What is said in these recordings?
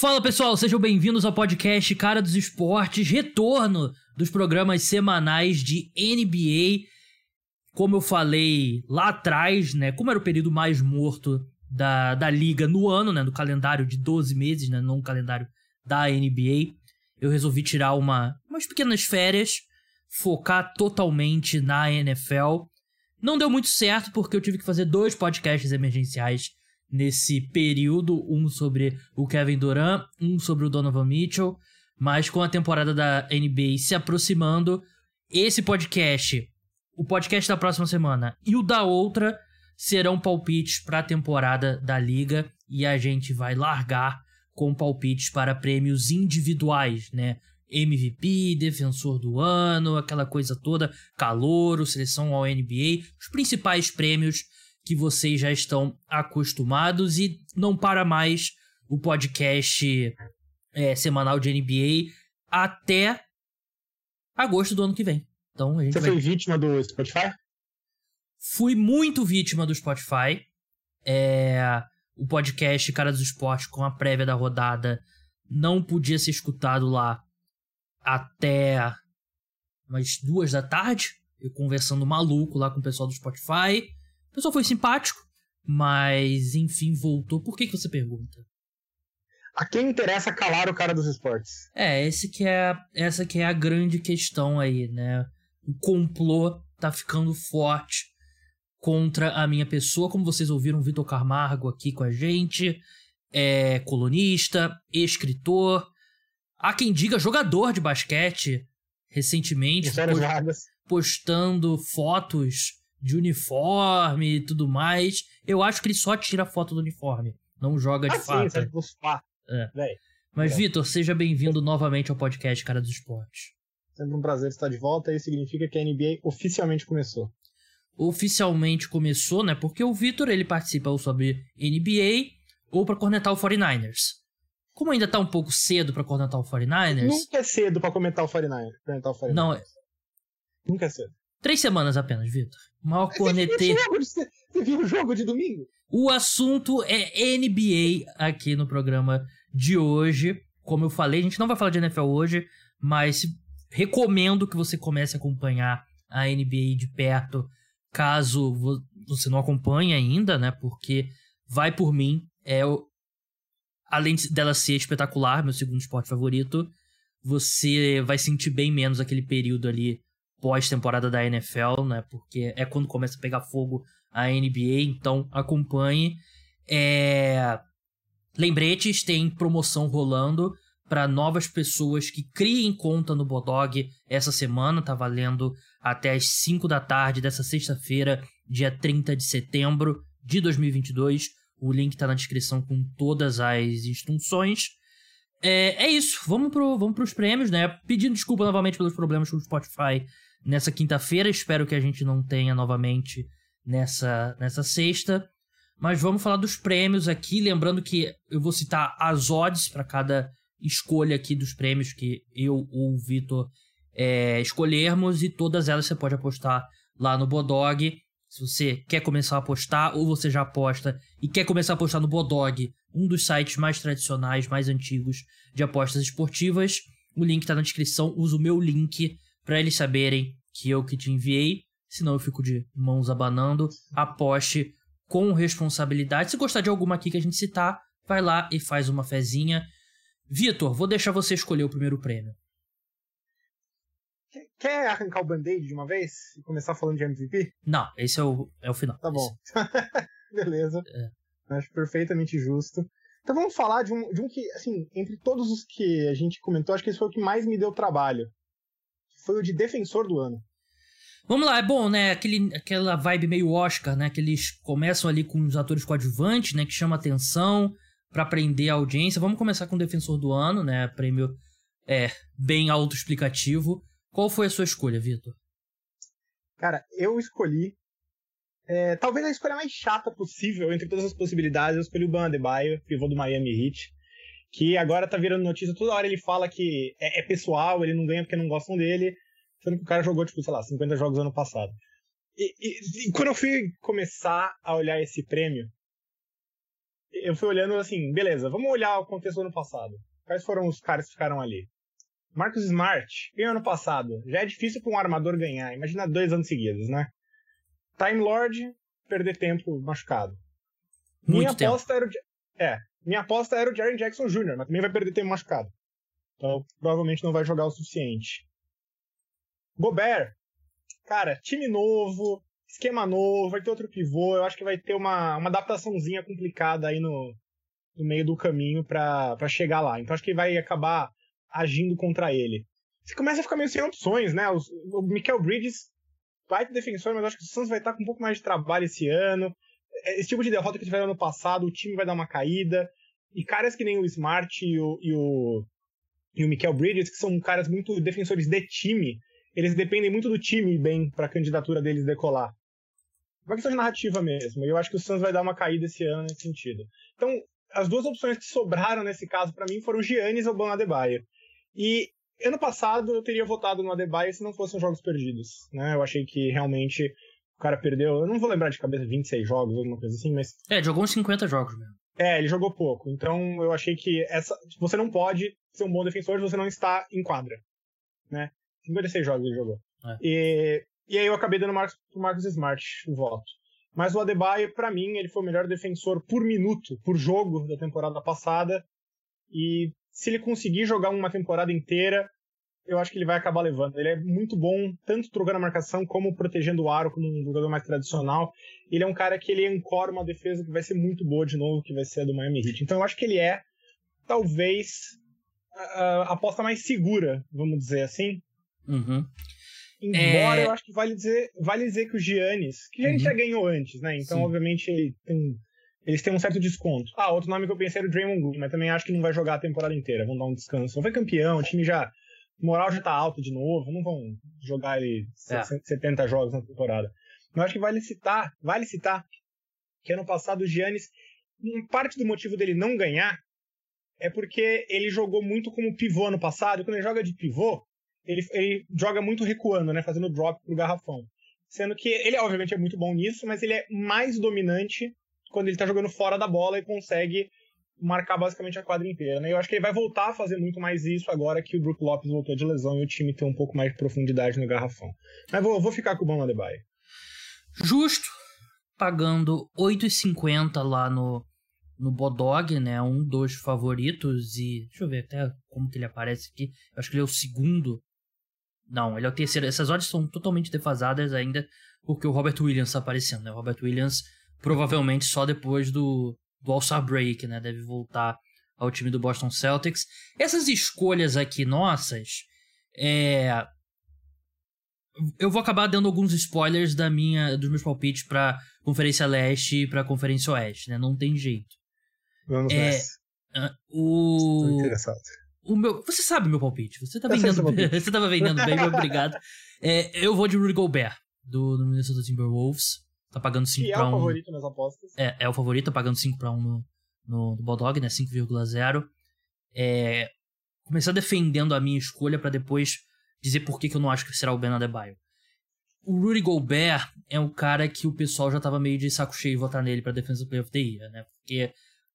Fala pessoal, sejam bem-vindos ao podcast Cara dos Esportes, retorno dos programas semanais de NBA. Como eu falei lá atrás, né, como era o período mais morto da, da liga no ano, né, no calendário de 12 meses, né, não calendário da NBA, eu resolvi tirar uma, umas pequenas férias, focar totalmente na NFL. Não deu muito certo porque eu tive que fazer dois podcasts emergenciais nesse período, um sobre o Kevin Durant, um sobre o Donovan Mitchell, mas com a temporada da NBA se aproximando, esse podcast, o podcast da próxima semana e o da outra serão palpites para a temporada da liga e a gente vai largar com palpites para prêmios individuais, né? MVP, defensor do ano, aquela coisa toda, calouro, seleção ao NBA, os principais prêmios que vocês já estão acostumados e não para mais o podcast é, semanal de NBA até agosto do ano que vem. Então a gente Você vai... foi vítima do Spotify? Fui muito vítima do Spotify. É... O podcast Cara dos Esportes com a prévia da rodada não podia ser escutado lá até umas duas da tarde. Eu conversando maluco lá com o pessoal do Spotify. O pessoal foi simpático, mas enfim, voltou. Por que, que você pergunta? A quem interessa calar o cara dos esportes? É, esse que é, essa que é a grande questão aí, né? O complô tá ficando forte contra a minha pessoa. Como vocês ouviram, o Vitor Camargo aqui com a gente. É colunista, escritor. Há quem diga jogador de basquete recentemente. Post, postando fotos de uniforme e tudo mais. Eu acho que ele só tira foto do uniforme, não joga de ah, fato. Sim, você é. Mas, Vitor, seja bem-vindo novamente ao podcast Cara dos Esportes. Sempre um prazer estar de volta. Isso significa que a NBA oficialmente começou. Oficialmente começou, né? Porque o Vitor ele participa ou sobre NBA ou para cornetar o 49ers. Como ainda tá um pouco cedo para cornetar o 49ers. Nunca é cedo para comentar o 49ers. Comentar o 49ers. Não, é. Nunca é cedo. Três semanas apenas, Vitor. Maior corneteiro. Você, você viu o jogo de domingo? O assunto é NBA aqui no programa de hoje. Como eu falei, a gente não vai falar de NFL hoje, mas recomendo que você comece a acompanhar a NBA de perto, caso você não acompanhe ainda, né? Porque vai por mim, é além dela ser espetacular, meu segundo esporte favorito, você vai sentir bem menos aquele período ali pós-temporada da NFL, né? Porque é quando começa a pegar fogo a NBA, então acompanhe. É... Lembretes, tem promoção rolando para novas pessoas que criem conta no Bodog essa semana, tá valendo até as 5 da tarde dessa sexta-feira, dia 30 de setembro de 2022. O link tá na descrição com todas as instruções. É, é isso, vamos, pro, vamos pros prêmios, né? Pedindo desculpa novamente pelos problemas com o Spotify nessa quinta-feira. Espero que a gente não tenha novamente nessa, nessa sexta. Mas vamos falar dos prêmios aqui. Lembrando que eu vou citar as odds para cada escolha aqui dos prêmios que eu ou o Vitor é, escolhermos. E todas elas você pode apostar lá no Bodog. Se você quer começar a apostar ou você já aposta e quer começar a apostar no Bodog, um dos sites mais tradicionais, mais antigos de apostas esportivas, o link está na descrição. Usa o meu link para eles saberem que eu que te enviei, senão eu fico de mãos abanando. Aposte com responsabilidade. Se gostar de alguma aqui que a gente citar, vai lá e faz uma fezinha. Vitor, vou deixar você escolher o primeiro prêmio. Quer arrancar o band-aid de uma vez e começar falando de MVP? Não, esse é o, é o final. Tá bom. Beleza. É. Acho perfeitamente justo. Então vamos falar de um, de um que, assim, entre todos os que a gente comentou, acho que esse foi o que mais me deu trabalho foi o de defensor do ano. Vamos lá, é bom, né? Aquele, aquela vibe meio Oscar, né? Que eles começam ali com os atores coadjuvantes, né? Que chama atenção para prender a audiência. Vamos começar com o defensor do ano, né? Prêmio é bem autoexplicativo. Qual foi a sua escolha, Vitor? Cara, eu escolhi. É, talvez a escolha mais chata possível entre todas as possibilidades. Eu escolhi o Ban Adebayo, pivô do Miami Heat que agora tá virando notícia, toda hora ele fala que é, é, pessoal, ele não ganha porque não gostam dele, sendo que o cara jogou, tipo, sei lá, 50 jogos ano passado. E, e, e quando eu fui começar a olhar esse prêmio, eu fui olhando assim, beleza, vamos olhar o contexto do ano passado. Quais foram os caras que ficaram ali? Marcus Smart ganhou ano passado. Já é difícil para um armador ganhar. Imagina dois anos seguidos, né? Time Lord, perder tempo machucado. Muito minha tempo. aposta era o, é, minha aposta era o Jaren Jackson Jr., mas também vai perder tempo machucado. Então, provavelmente não vai jogar o suficiente. Gobert, cara, time novo, esquema novo, vai ter outro pivô. Eu acho que vai ter uma, uma adaptaçãozinha complicada aí no, no meio do caminho para chegar lá. Então, acho que vai acabar agindo contra ele. Você começa a ficar meio sem opções, né? O, o Michael Bridges vai ter defensor, mas acho que o Suns vai estar com um pouco mais de trabalho esse ano. Esse tipo de derrota que tiveram ano passado, o time vai dar uma caída. E caras que nem o Smart e o, e o, e o Michael Bridges, que são caras muito defensores de time, eles dependem muito do time bem para a candidatura deles decolar. Uma questão de narrativa mesmo. Eu acho que o Suns vai dar uma caída esse ano nesse sentido. Então, as duas opções que sobraram nesse caso para mim foram o Giannis ou o Ban Adebayo. E ano passado eu teria votado no Adebayo se não fossem jogos perdidos. Né? Eu achei que realmente o cara perdeu. Eu não vou lembrar de cabeça 26 jogos, alguma coisa assim, mas. É, jogou uns 50 jogos mesmo. É, ele jogou pouco. Então eu achei que essa. Você não pode ser um bom defensor se você não está em quadra. Né? 56 jogos ele jogou. É. E, e aí eu acabei dando Marcos, pro Marcos Smart o voto. Mas o Adebayo, para mim, ele foi o melhor defensor por minuto, por jogo da temporada passada. E se ele conseguir jogar uma temporada inteira, eu acho que ele vai acabar levando. Ele é muito bom, tanto trocando a marcação como protegendo o aro como um jogador mais tradicional. Ele é um cara que ele ancora uma defesa que vai ser muito boa de novo, que vai ser a do Miami Heat. Então eu acho que ele é, talvez, a, a aposta mais segura, vamos dizer assim. Uhum. Embora É. eu acho que vale dizer, vale dizer que o Giannis, que o Giannis Uhum. já ganhou antes, né? Então, Sim. obviamente, ele tem- eles têm um certo desconto. Ah, outro nome que eu pensei era o Draymond Green, mas também acho que não vai jogar a temporada inteira. Vão dar um descanso. Não foi campeão, o time já. Moral já tá alto de novo, não vão jogar ele É. 70 jogos na temporada. Mas acho que vale citar, vale citar que ano passado o Giannis, parte do motivo dele não ganhar é porque ele jogou muito como pivô ano passado, e quando ele joga de pivô, ele, ele joga muito recuando, né, fazendo drop pro garrafão. Sendo que ele, obviamente, é muito bom nisso, mas ele é mais dominante quando ele tá jogando fora da bola e consegue marcar basicamente a quadra inteira, né? Eu acho que ele vai voltar a fazer muito mais isso agora que o Brook Lopes voltou de lesão e o time tem um pouco mais de profundidade no garrafão. Mas vou, vou ficar com o Bam Adebayo. Justo, pagando 8,50 lá no, no Bodog, né? Um dos favoritos. E deixa eu ver até como que ele aparece aqui. Eu acho que ele é o segundo. Não, ele é o terceiro. Essas odds são totalmente defasadas ainda, porque o Robert Williams tá aparecendo, né? O Robert Williams provavelmente só depois do, do All-Star Break, né? Deve voltar ao time do Boston Celtics. Essas escolhas aqui nossas, é, eu vou acabar dando alguns spoilers da minha, dos meus palpites pra Conferência Leste e pra Conferência Oeste, né? Não tem jeito. Vamos É, nessa. Ah, O, interessado. o meu, você sabe meu palpite. Você tá Eu vendendo, você tava vendendo bem, obrigado. É, eu vou de Rudy Gobert do, do Minnesota Timberwolves. Tá pagando 5 E é pra o 1. favorito nas apostas. É, é o favorito, tá pagando 5 pra 1 no, no, no Bulldog, né? 5,0. É, começar defendendo a minha escolha pra depois dizer por que, que eu não acho que será o Ben Adebayo. O Rudy Gobert é um cara que o pessoal já tava meio de saco cheio de votar nele pra Defensive Player of the Year, né? Porque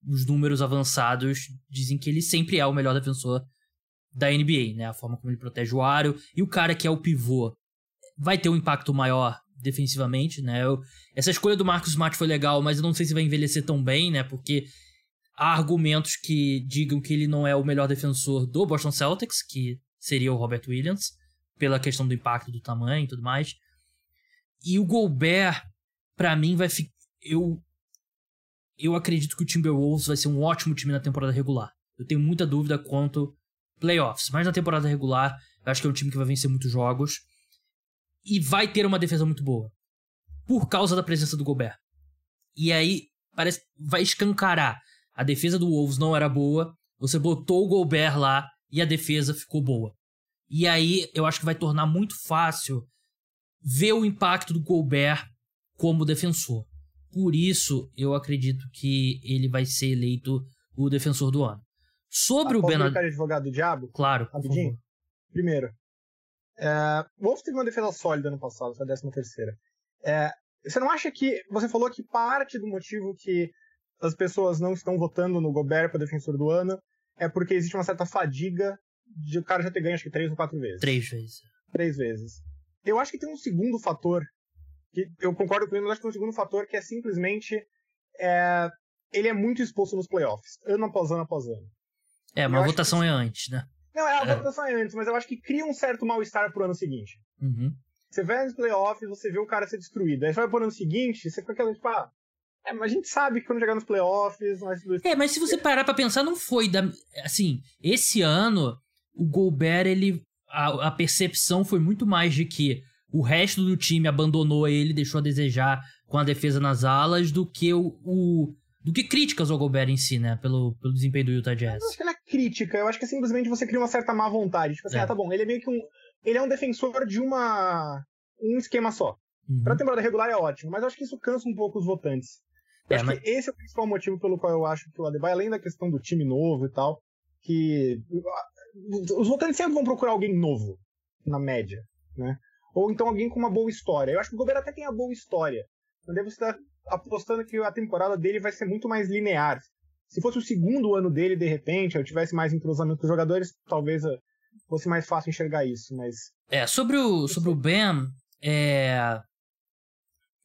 os números avançados dizem que ele sempre é o melhor defensor da NBA, né? A forma como ele protege o aro. E o cara que é o pivô vai ter um impacto maior defensivamente, né? Eu- essa escolha do Marcus Smart foi legal, mas eu não sei se vai envelhecer tão bem, né? Porque há argumentos que digam que ele não é o melhor defensor do Boston Celtics, que seria o Robert Williams, pela questão do impacto do tamanho e tudo mais. E o Gobert, pra mim, vai ficar. Eu, eu acredito que o Timberwolves vai ser um ótimo time na temporada regular. Eu tenho muita dúvida quanto playoffs, mas na temporada regular, eu acho que é um time que vai vencer muitos jogos e vai ter uma defesa muito boa por causa da presença do Gobert. E aí parece vai escancarar. A defesa do Wolves não era boa, você botou o Gobert lá e a defesa ficou boa. E aí eu acho que vai tornar muito fácil ver o impacto do Gobert como defensor. Por isso, eu acredito que ele vai ser eleito o defensor do ano. Sobre o Bernardo. brincar de advogado do diabo? Claro, Rapidinho. Primeiro, é, o Wolves teve uma defesa sólida no passado, essa 13 terceira. É, você não acha que. Você falou que parte do motivo que as pessoas não estão votando no Gobert para defensor do ano é porque existe uma certa fadiga de o cara já ter ganho acho que três ou quatro vezes. Três vezes. Três vezes. Eu acho que tem um segundo fator que eu concordo com ele, mas acho que tem um segundo fator que é simplesmente é, ele é muito exposto nos playoffs, ano após ano após ano. É, mas a votação que... é antes, né? Não, é, a é. votação é antes, mas eu acho que cria um certo mal-estar pro ano seguinte. Uhum. Você vai nos playoffs, você vê o cara ser destruído. Aí você vai pro ano seguinte, você fica aquela, tipo, ah, é, mas a gente sabe que quando chegar nos playoffs. Nós... É, mas se você parar pra pensar, não foi da. Assim, esse ano, o Gobert, ele. A, a percepção foi muito mais de que o resto do time abandonou ele, deixou a desejar com a defesa nas alas, do que o, o do que críticas ao Gobert em si, né? Pelo, pelo desempenho do Utah Jazz. Eu acho que não é crítica, eu acho que é simplesmente você cria uma certa má vontade. Tipo assim, é. ah, tá bom, ele é meio que um. Ele é um defensor de uma. um esquema só. Uhum. Pra temporada regular é ótimo, mas eu acho que isso cansa um pouco os votantes. Eu é, acho mas... que esse é o principal motivo pelo qual eu acho que o Adebayo, além da questão do time novo e tal, que os votantes sempre vão procurar alguém novo, na média, né? Ou então alguém com uma boa história. Eu acho que o Gobert até tem a boa história. Mas daí você tá apostando que a temporada dele vai ser muito mais linear. Se fosse o segundo ano dele, de repente, eu tivesse mais entrosamento com os jogadores, talvez eh, fosse mais fácil enxergar isso, mas... É, sobre o, sobre o Ben, é...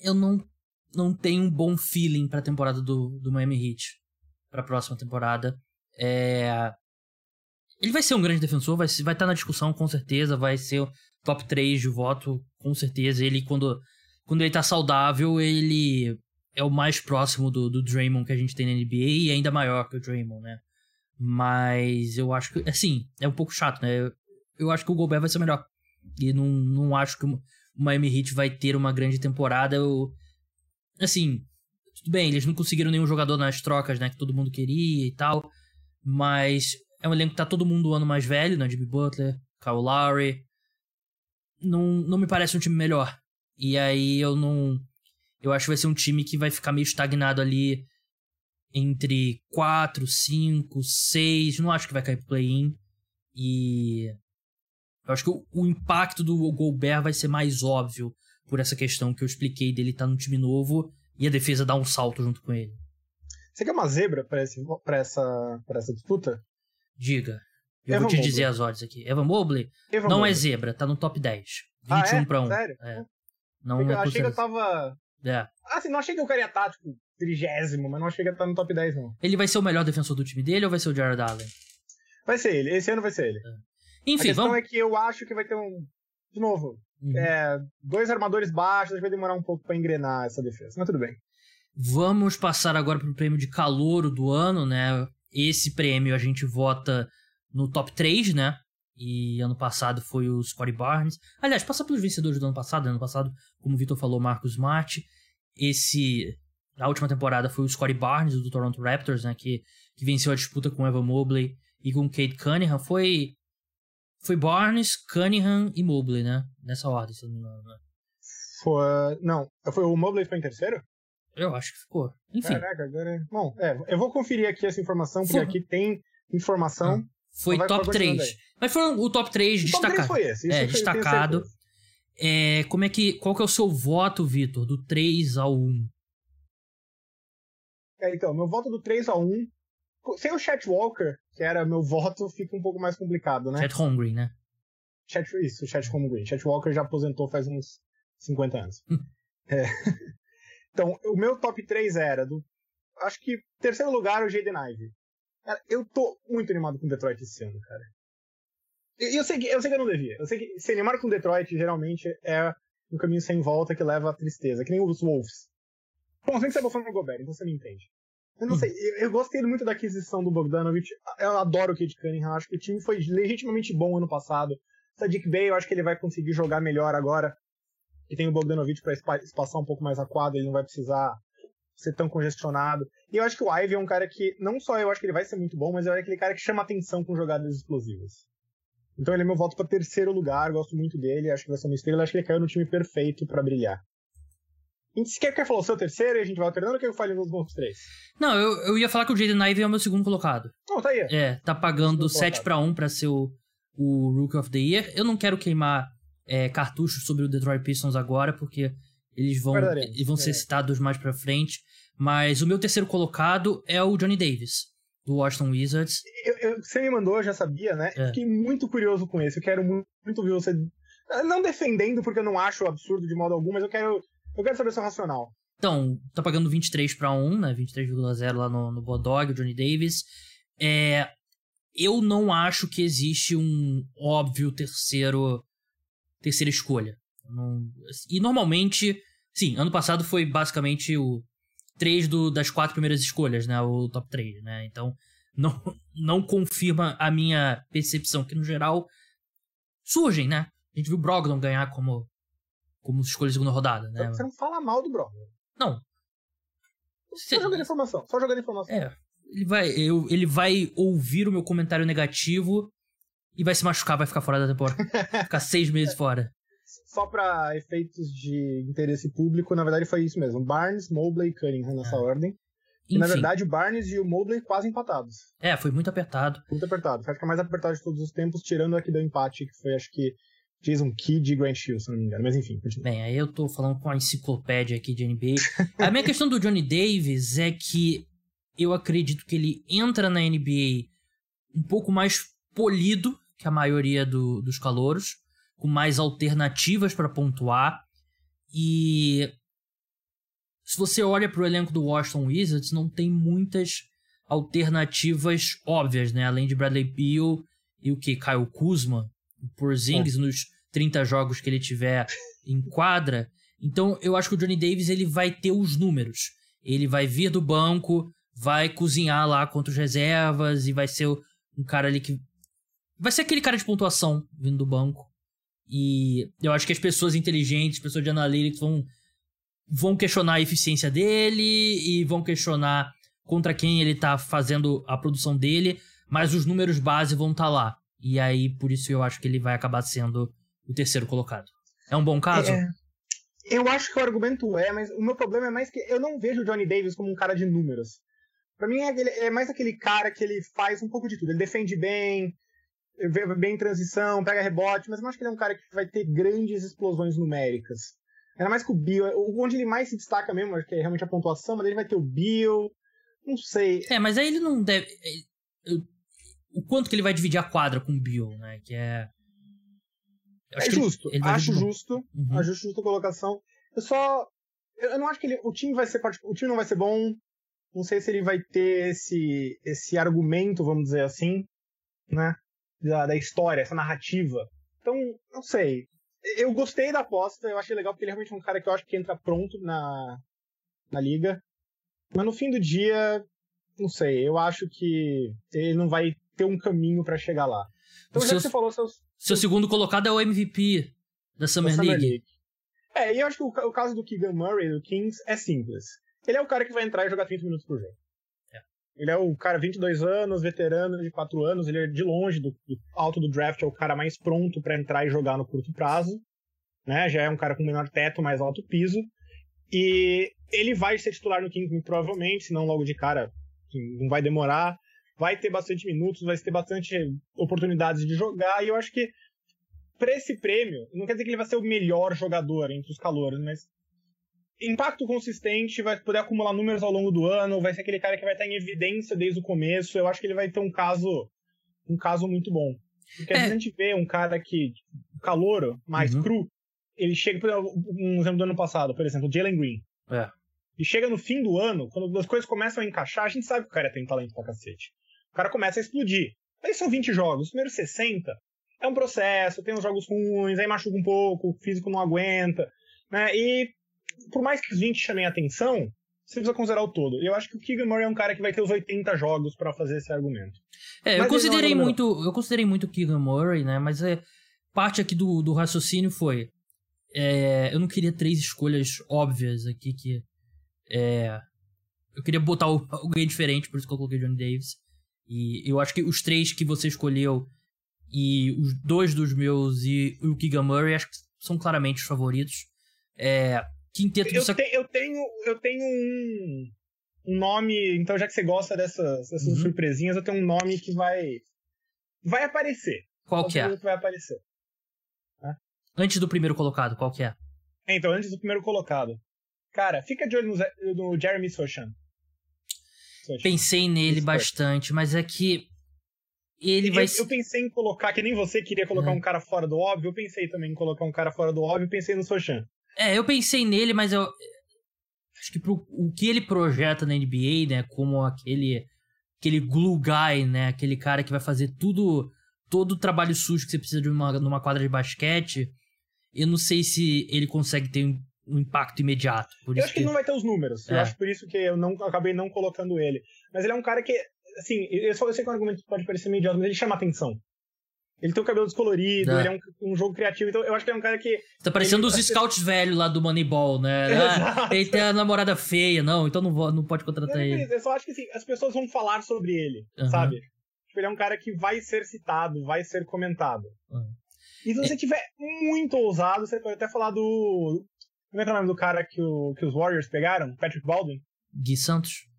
Eu não não tem um bom feeling para a temporada do, do Miami Heat, para a próxima temporada. É... Ele vai ser um grande defensor, vai, vai estar tá na discussão com certeza, vai ser top 3 de voto, com certeza. Ele, quando, quando ele tá saudável, ele é o mais próximo do, do Draymond que a gente tem na NBA e ainda maior que o Draymond, né? Mas eu acho que, assim, é um pouco chato, né? Eu, eu acho que o Gobert vai ser melhor. E não, não acho que o Miami Heat vai ter uma grande temporada. Eu, assim, tudo bem, eles não conseguiram nenhum jogador nas trocas, né, que todo mundo queria e tal, mas é um elenco que tá todo mundo um ano mais velho, né, Jimmy Butler, Kyle Lowry, não, não me parece um time melhor. E aí eu não... Eu acho que vai ser um time que vai ficar meio estagnado ali entre 4, 5, 6, não acho que vai cair pro play-in. E eu acho que o, o, impacto do Gobert vai ser mais óbvio por essa questão que eu expliquei dele estar tá no time novo e a defesa dar um salto junto com ele. Você quer uma zebra pra, essa, pra essa disputa? Diga. Eu Evan vou te Mobley. dizer as odds aqui. Evan Mobley Evan não é Mobley. é zebra, tá no top 10. 21 ah, é? pra 1. Sério? É. Não eu é achei que eu tava. É. Ah, sim, não achei que eu queria estar, tipo, trigésimo, mas não achei que ia estar no top 10, não. Ele vai ser o melhor defensor do time dele ou vai ser o Jared Allen? Vai ser ele, esse ano vai ser ele. É. Enfim, a questão vamos... é que eu acho que vai ter um. De novo, Uhum. É, dois armadores baixos, vai demorar um pouco para engrenar essa defesa, mas tudo bem. Vamos passar agora para o prêmio de calouro do ano, né? Esse prêmio a gente vota no top 3, né? E ano passado foi o Scottie Barnes. Aliás, passar pelos vencedores do ano passado. Né? Ano passado, como o Vitor falou, Marcos Smart. Esse, na última temporada, foi o Scottie Barnes do Toronto Raptors, né? Que, que venceu a disputa com Evan Mobley e com Kate Cunningham. Foi foi Barnes, Cunningham e Mobley, né? Nessa ordem, se não me engano. Né? Foi. Não, foi o Mobley foi em terceiro? Eu acho que ficou. Enfim. Caraca, agora. É- Bom, é, eu vou conferir aqui essa informação, porque foi... aqui tem informação. Ah, foi top 3. Mas foi o top 3 o destacado. Top 3 foi esse. é, destacado. É, como é que. Qual que é o seu voto, Vitor? Do 3 ao 1? É, então, meu voto do 3 ao 1 sem o Chat Walker, que era meu voto, fica um pouco mais complicado, né? Chat Holmgren, né? Chat, isso, Chat Holmgren. Chat Walker já aposentou faz uns 50 anos. Hum. é. Então, o meu top 3 era do. Acho que terceiro lugar o Jaden Ivey. Eu tô muito animado com Detroit esse ano, cara. E eu sei, que, eu sei que eu não devia. Eu sei que se animar com Detroit geralmente é um caminho sem volta que leva à tristeza, que nem os Wolves. Bom, você que você é fã do Gobert, então você me entende. Eu não sei, eu, eu, gostei muito da aquisição do Bogdanovich. Eu adoro o Kate Cunningham, acho que o time foi legitimamente bom ano passado. Sadiq Bey, eu acho que ele vai conseguir jogar melhor agora. E tem o Bogdanovich para espaçar um pouco mais a quadra, ele não vai precisar ser tão congestionado. E eu acho que o Ivy é um cara que, não só eu acho que ele vai ser muito bom, mas é aquele cara que chama atenção com jogadas explosivas. Então ele é meu voto para terceiro lugar, gosto muito dele, acho que vai ser uma estrela, acho que ele caiu no time perfeito para brilhar. Você quer, quer falar o seu terceiro e a gente vai alternando ou quer que eu fale nos outros três? Não, eu, eu ia falar que o Jaden Ivey é o meu segundo colocado. Não, tá aí. É, tá pagando 7 para 1 para ser o, o Rookie of the Year. Eu não quero queimar é, cartuchos sobre o Detroit Pistons agora, porque eles vão, eles vão ser citados mais pra frente. Mas o meu terceiro colocado é o Johnny Davis, do Washington Wizards. Eu, eu, você me mandou, eu já sabia, né? É. Fiquei muito curioso com esse. Eu quero muito, muito ver você. Não defendendo, porque eu não acho absurdo de modo algum, mas eu quero, eu quero saber seu racional. Então, tá pagando 23 para 1, né? 23,0 lá no, no Bodog, o Johnny Davis. É, eu não acho que existe um óbvio terceiro terceira escolha. Não, e normalmente, sim, ano passado foi basicamente o três do, das quatro primeiras escolhas, né? O top 3, né? Então, não, não confirma a minha percepção, que no geral surgem, né? A gente viu o Brogdon ganhar como, como escolha de segunda rodada, né? Você não fala mal do Brogdon. Não. Só Cê... jogando informação, só jogando informação. É. Ele vai, eu, ele vai ouvir o meu comentário negativo e vai se machucar, vai ficar fora da temporada. ficar seis meses fora. Só para efeitos de interesse público, na verdade foi isso mesmo. Barnes, Mobley e Cunningham nessa é. ordem. E, na verdade, o Barnes e o Mobley quase empatados. É, foi muito apertado. Muito apertado. Acho que é mais apertado de todos os tempos, tirando aqui do empate, que foi, acho que, Jason Kidd e Grant Hill, se não me engano. Mas enfim, continua. Bem, aí eu tô falando com a enciclopédia aqui de NBA. a minha questão do Johnny Davis é que eu acredito que ele entra na NBA um pouco mais polido que a maioria do, dos calouros, com mais alternativas para pontuar. E se você olha para o elenco do Washington Wizards, não tem muitas alternativas óbvias, né? Além de Bradley Beal e o que? Kyle Kuzma, por Zings é. nos 30 jogos que ele tiver em quadra. Então, eu acho que o Johnny Davis ele vai ter os números. Ele vai vir do banco, vai cozinhar lá contra os reservas e vai ser um cara ali que. Vai ser aquele cara de pontuação vindo do banco. E eu acho que as pessoas inteligentes, pessoas de analytics vão, vão questionar a eficiência dele e vão questionar contra quem ele tá fazendo a produção dele, mas os números base vão estar tá lá. E aí, por isso eu acho que ele vai acabar sendo o terceiro colocado. É um bom caso? É, eu acho que o argumento é, mas o meu problema é mais que eu não vejo o Johnny Davis como um cara de números. Para mim é, é, mais aquele cara que ele faz um pouco de tudo. Ele defende bem, bem em transição, pega rebote, mas eu não acho que ele é um cara que vai ter grandes explosões numéricas. Ainda mais que o Bill, onde ele mais se destaca mesmo, acho que é realmente a pontuação, mas ele vai ter o Bill, não sei. É, mas aí ele não deve. Eu o quanto que ele vai dividir a quadra com o Bill, né? Que é. é justo. Ele, ele acho justo. Uhum. Acho justo a colocação. Eu só. Eu não acho que ele, o time vai ser o time não vai ser bom. Não sei se ele vai ter esse esse argumento, vamos dizer assim, né? Da, da história, essa narrativa. Então, não sei. Eu gostei da aposta, eu achei legal porque ele é realmente um cara que eu acho que entra pronto na, na liga. Mas no fim do dia, não sei, eu acho que ele não vai ter um caminho para chegar lá. Então, o já seu, que você falou, seus, seu segundo colocado é o MVP da Summer, da Summer League. League. É, e eu acho que o, o, caso do Keegan Murray, do Kings, é simples. Ele é o cara que vai entrar e jogar 30 minutos por jogo. Ele é o cara 22 anos, veterano de 4 anos, ele é de longe do, do alto do draft, é o cara mais pronto para entrar e jogar no curto prazo. Né? Já é um cara com menor teto, mais alto piso. E ele vai ser titular no Kings provavelmente, se não logo de cara, não vai demorar vai ter bastante minutos, vai ter bastante oportunidades de jogar, e eu acho que para esse prêmio, não quer dizer que ele vai ser o melhor jogador entre os calores, mas impacto consistente, vai poder acumular números ao longo do ano, vai ser aquele cara que vai estar em evidência desde o começo. Eu acho que ele vai ter um caso um caso muito bom. Porque é. a gente vê um cara que calor mais uhum. cru, ele chega, por exemplo, um exemplo do ano passado, por exemplo, Jalen Green. É. E chega no fim do ano, quando as coisas começam a encaixar, a gente sabe que o cara tem talento pra cacete. O cara começa a explodir. Aí são 20 jogos. Os primeiros 60 é um processo, tem uns jogos ruins, aí machuca um pouco, o físico não aguenta. Né? E por mais que os 20 chamem atenção, você precisa considerar o todo. E eu acho que o Keegan Murray é um cara que vai ter os 80 jogos para fazer esse argumento. É, eu considerei é muito, eu considerei muito o Keegan Murray, né? Mas é, parte aqui do, do raciocínio foi, é, eu não queria três escolhas óbvias aqui que é, eu queria botar alguém diferente, por isso que eu coloquei Johnny Davis. E eu acho que os três que você escolheu e os dois dos meus e o Keegan Murray acho que são claramente os favoritos. É, quinteto eu, te, eu tenho eu tenho um, um nome, então já que você gosta dessas, dessas uhum. surpresinhas, eu tenho um nome que vai vai aparecer. Qual que é? Que vai aparecer. Antes do primeiro colocado, qual que é? Então, antes do primeiro colocado. Cara, fica de olho no, no Jeremy Sochan. Pensei nele bastante, mas é que ele eu, vai. Eu pensei em colocar, que nem você queria colocar é. um cara fora do óbvio, eu pensei também em colocar um cara fora do óbvio, pensei no Sochan. É, eu pensei nele, mas eu. Acho que pro, o que ele projeta na NBA, né, como aquele. aquele glue guy, né, aquele cara que vai fazer tudo. todo o trabalho sujo que você precisa de uma, numa quadra de basquete, eu não sei se ele consegue ter um, um impacto imediato. eu acho que, que ele não vai ter os números. É. Eu acho por isso que eu não acabei não colocando ele. Mas ele é um cara que assim, eu, só, eu sei que o argumento pode parecer meio idiota, mas ele chama atenção. Ele tem o cabelo descolorido, é. ele é um, um, jogo criativo, então eu acho que é um cara que. Tá parecendo ele, os scouts velhos lá do Moneyball, né? Ah, ele tem a namorada feia, não, então não, vou, não pode contratar ele. Eu só acho que assim, as pessoas vão falar sobre ele, uhum. sabe? Tipo, ele é um cara que vai ser citado, vai ser comentado. Uhum. E se você é... tiver muito ousado, você pode até falar do. Como é que é o nome do cara que, o, que os Warriors pegaram? Patrick Baldwin? Gui Santos.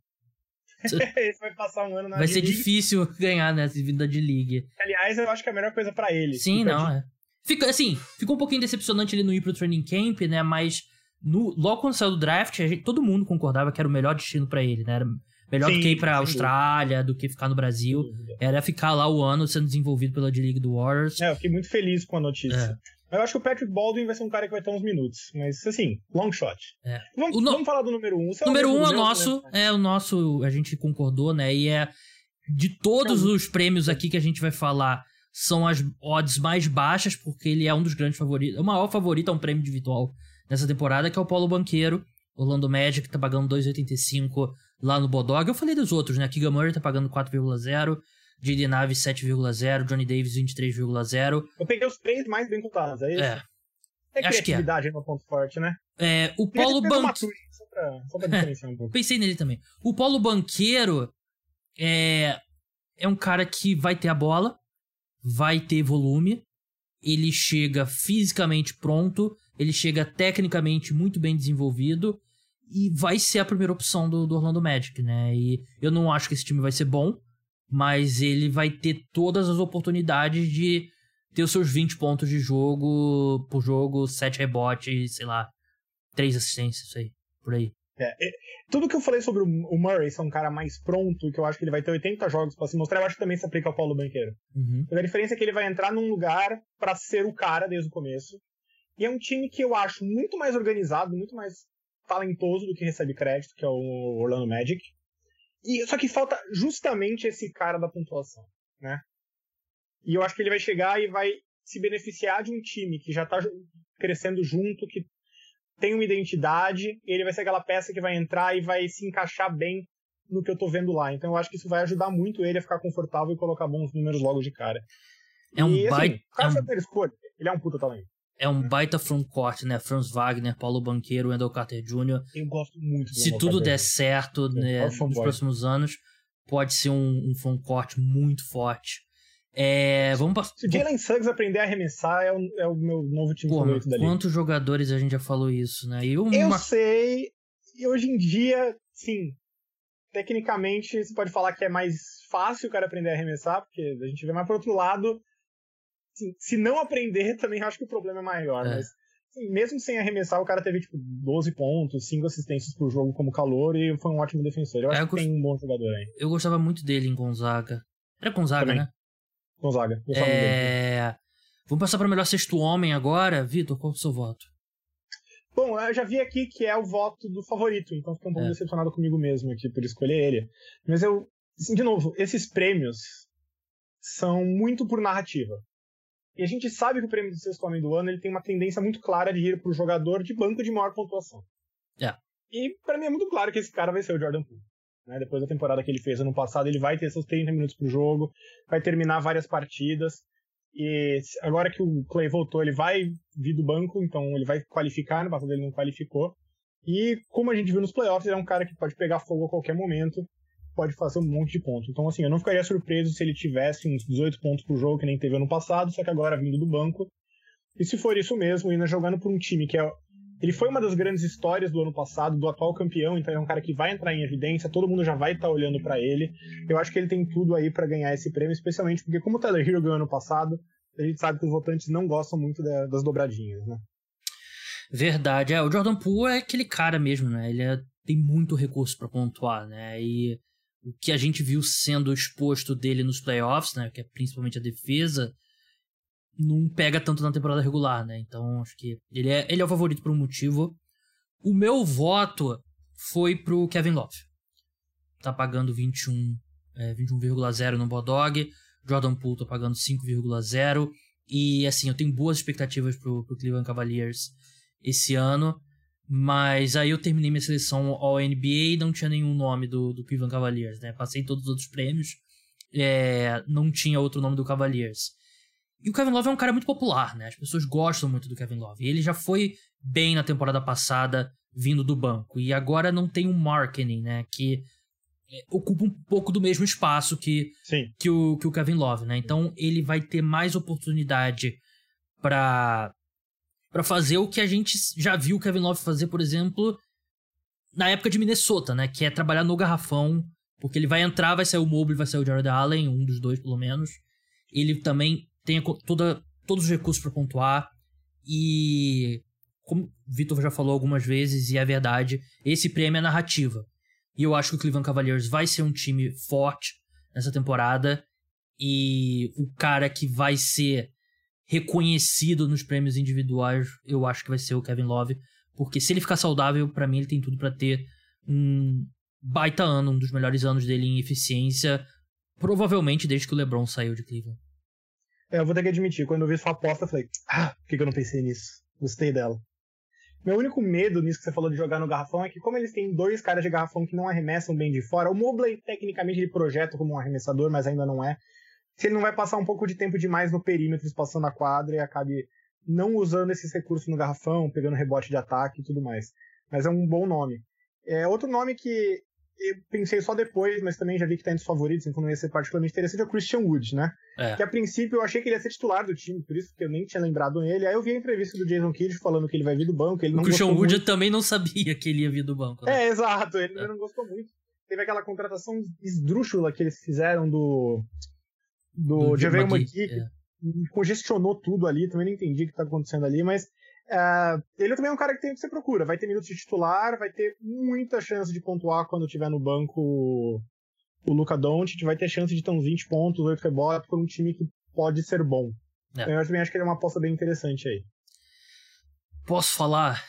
Esse vai passar um ano na Vai ser difícil ganhar nessa né, vida de league. Aliás, eu acho que é a melhor coisa para ele. Sim, não, de... é. Fica, assim, ficou um pouquinho decepcionante ele não ir pro training camp, né? Mas no, logo quando saiu do draft, gente, todo mundo concordava que era o melhor destino para ele, né? Era melhor sim, do que ir pra Austrália, do que ficar no Brasil. Era ficar lá o ano sendo desenvolvido pela D-League do Warriors. É, eu fiquei muito feliz com a notícia. É. Eu acho que o Patrick Baldwin vai ser um cara que vai ter uns minutos. Mas, assim, long shot. É. Vamos, no... vamos, falar do número 1. Um. É número 1 um é o nosso. Né? É o nosso. A gente concordou, né? E é. De todos os prêmios aqui que a gente vai falar, são as odds mais baixas, porque ele é um dos grandes favoritos. O maior favorito a um prêmio individual nessa temporada, que é o Paulo Banqueiro. Orlando Magic tá pagando 2,85 lá no Bodog. Eu falei dos outros, né? Keegan Murray tá pagando 4,0. J.D. Naves 7,0, Johnny Davis 23,0 Eu peguei os três mais bem contados, é isso? É. É Acho criatividade é. no ponto forte, né? É, o Paulo Banqueiro... Só pra, só pra diferenciar um pouco. Pensei nele também. O Paulo Banqueiro é, é um cara que vai ter a bola, vai ter volume, ele chega fisicamente pronto, ele chega tecnicamente muito bem desenvolvido e vai ser a primeira opção do, do Orlando Magic, né? E eu não acho que esse time vai ser bom, mas ele vai ter todas as oportunidades de ter os seus 20 pontos de jogo por jogo, 7 rebotes, sei lá, 3 assistências, aí, por aí. É, é, tudo que eu falei sobre o Murray ser um cara mais pronto, que eu acho que ele vai ter 80 jogos para se mostrar, eu acho que também se aplica ao Paulo Banqueiro. Uhum. A diferença é que ele vai entrar num lugar para ser o cara desde o começo. E é um time que eu acho muito mais organizado, muito mais talentoso do que recebe crédito, que é o Orlando Magic. E, só que falta justamente esse cara da pontuação, né? E eu acho que ele vai chegar e vai se beneficiar de um time que já tá crescendo junto, que tem uma identidade, e ele vai ser aquela peça que vai entrar e vai se encaixar bem no que eu tô vendo lá. Então eu acho que isso vai ajudar muito ele a ficar confortável e colocar bons números logo de cara. É um e, assim, baita... o cara é um... escolha, ele é um puta talento. É um baita frontcourt, né? Franz Wagner, Paulo Banqueiro, Wendell Carter Jr. Eu gosto muito do Se tudo der certo né, nos próximos anos, pode ser um, um frontcourt muito forte. É, vamos passar. Se o Jalen Suggs aprender a arremessar, é o, é o meu novo time Pô, favorito dali. Quantos jogadores a gente já falou isso, né? E uma... Eu sei, e hoje em dia, sim. Tecnicamente, você pode falar que é mais fácil o cara aprender a arremessar, porque a gente vê mais por outro lado, assim, se não aprender, também acho que o problema é maior. É. Mas assim, mesmo sem arremessar, o cara teve tipo 12 pontos, 5 assistências por jogo como calor e foi um ótimo defensor. Eu é, acho eu que gost... tem um bom jogador aí. Eu gostava muito dele em Gonzaga. Era Gonzaga, também. né? Gonzaga. É... Vamos passar para o melhor sexto homem agora. Vitor, qual é o seu voto? Bom, eu já vi aqui que é o voto do favorito, então fiquei um pouco é. decepcionado comigo mesmo aqui por escolher ele. Mas eu, assim, de novo, esses prêmios são muito por narrativa. E a gente sabe que o prêmio do sexto homem do ano ele tem uma tendência muito clara de ir para o jogador de banco de maior pontuação. É. E para mim é muito claro que esse cara vai ser o Jordan Poole. Né? Depois da temporada que ele fez ano passado, ele vai ter seus 30 minutos pro jogo, vai terminar várias partidas. E agora que o Clay voltou, ele vai vir do banco, então ele vai qualificar, no passado ele não qualificou. E como a gente viu nos playoffs, ele é um cara que pode pegar fogo a qualquer momento pode fazer um monte de pontos. Então, assim, eu não ficaria surpreso se ele tivesse uns 18 pontos por jogo, que nem teve ano passado, só que agora vindo do banco. E se for isso mesmo, ainda jogando por um time que é. Ele foi uma das grandes histórias do ano passado, do atual campeão, então é um cara que vai entrar em evidência, todo mundo já vai estar tá olhando para ele. Eu acho que ele tem tudo aí para ganhar esse prêmio, especialmente porque, como o Tyler Hero ganhou ano passado, a gente sabe que os votantes não gostam muito das dobradinhas, né? Verdade. É, o Jordan Poole é aquele cara mesmo, né? Ele é, tem muito recurso para pontuar, né? E o que a gente viu sendo exposto dele nos playoffs, né? Que é principalmente a defesa, não pega tanto na temporada regular, né? Então acho que ele é, ele é o favorito por um motivo. O meu voto foi pro Kevin Love. Tá pagando 21, é, 21,0 no Bodog. Jordan Poole tá pagando 5,0. E assim, eu tenho boas expectativas pro, pro Cleveland Cavaliers esse ano. Mas aí eu terminei minha seleção ao NBA e não tinha nenhum nome do, do Cleveland Cavaliers, né? Passei todos os outros prêmios, é, não tinha outro nome do Cavaliers. E o Kevin Love é um cara muito popular, né? As pessoas gostam muito do Kevin Love. E ele já foi bem na temporada passada, vindo do banco. E agora não tem um marketing, né? Que é, ocupa um pouco do mesmo espaço que, que, o, que o Kevin Love, né? Então ele vai ter mais oportunidade para para fazer o que a gente já viu o Kevin Love fazer, por exemplo, na época de Minnesota, né? Que é trabalhar no garrafão, porque ele vai entrar, vai sair o Mobley, vai sair o Jared Allen, um dos dois pelo menos. Ele também tem toda, todos os recursos para pontuar e como o Vitor já falou algumas vezes e é verdade, esse prêmio é narrativa. E eu acho que o Cleveland Cavaliers vai ser um time forte nessa temporada e o cara que vai ser reconhecido nos prêmios individuais, eu acho que vai ser o Kevin Love, porque se ele ficar saudável, para mim ele tem tudo para ter um baita ano, um dos melhores anos dele em eficiência, provavelmente desde que o LeBron saiu de Cleveland. É, eu vou ter que admitir, quando eu vi sua aposta, eu falei, ah, por que, que eu não pensei nisso? Gostei dela. Meu único medo nisso que você falou de jogar no garrafão é que, como eles têm dois caras de garrafão que não arremessam bem de fora, o Mobley, tecnicamente, ele projeta como um arremessador, mas ainda não é se ele não vai passar um pouco de tempo demais no perímetro, espaçando a quadra e acabe não usando esses recursos no garrafão, pegando rebote de ataque e tudo mais. Mas é um bom nome. É outro nome que eu pensei só depois, mas também já vi que tá entre os favoritos, então não ia ser particularmente interessante, é o Christian Wood, né? É. Que a princípio eu achei que ele ia ser titular do time, por isso que eu nem tinha lembrado ele. Aí eu vi a entrevista do Jason Kidd falando que ele vai vir do banco, ele não o Christian Wood muito. eu também não sabia que ele ia vir do banco. Né? É, exato, ele é. não gostou muito. Teve aquela contratação esdrúxula que eles fizeram do do, do Javel McGee, que é. congestionou tudo ali, também não entendi o que está acontecendo ali, mas uh, ele também é um cara que, tem, que você procura, vai ter minutos de titular, vai ter muita chance de pontuar quando tiver no banco o Luca Doncic, vai ter chance de ter uns 20 pontos, 8 rebotes, por um time que pode ser bom. É. Então, eu também acho que ele é uma aposta bem interessante aí. Posso falar?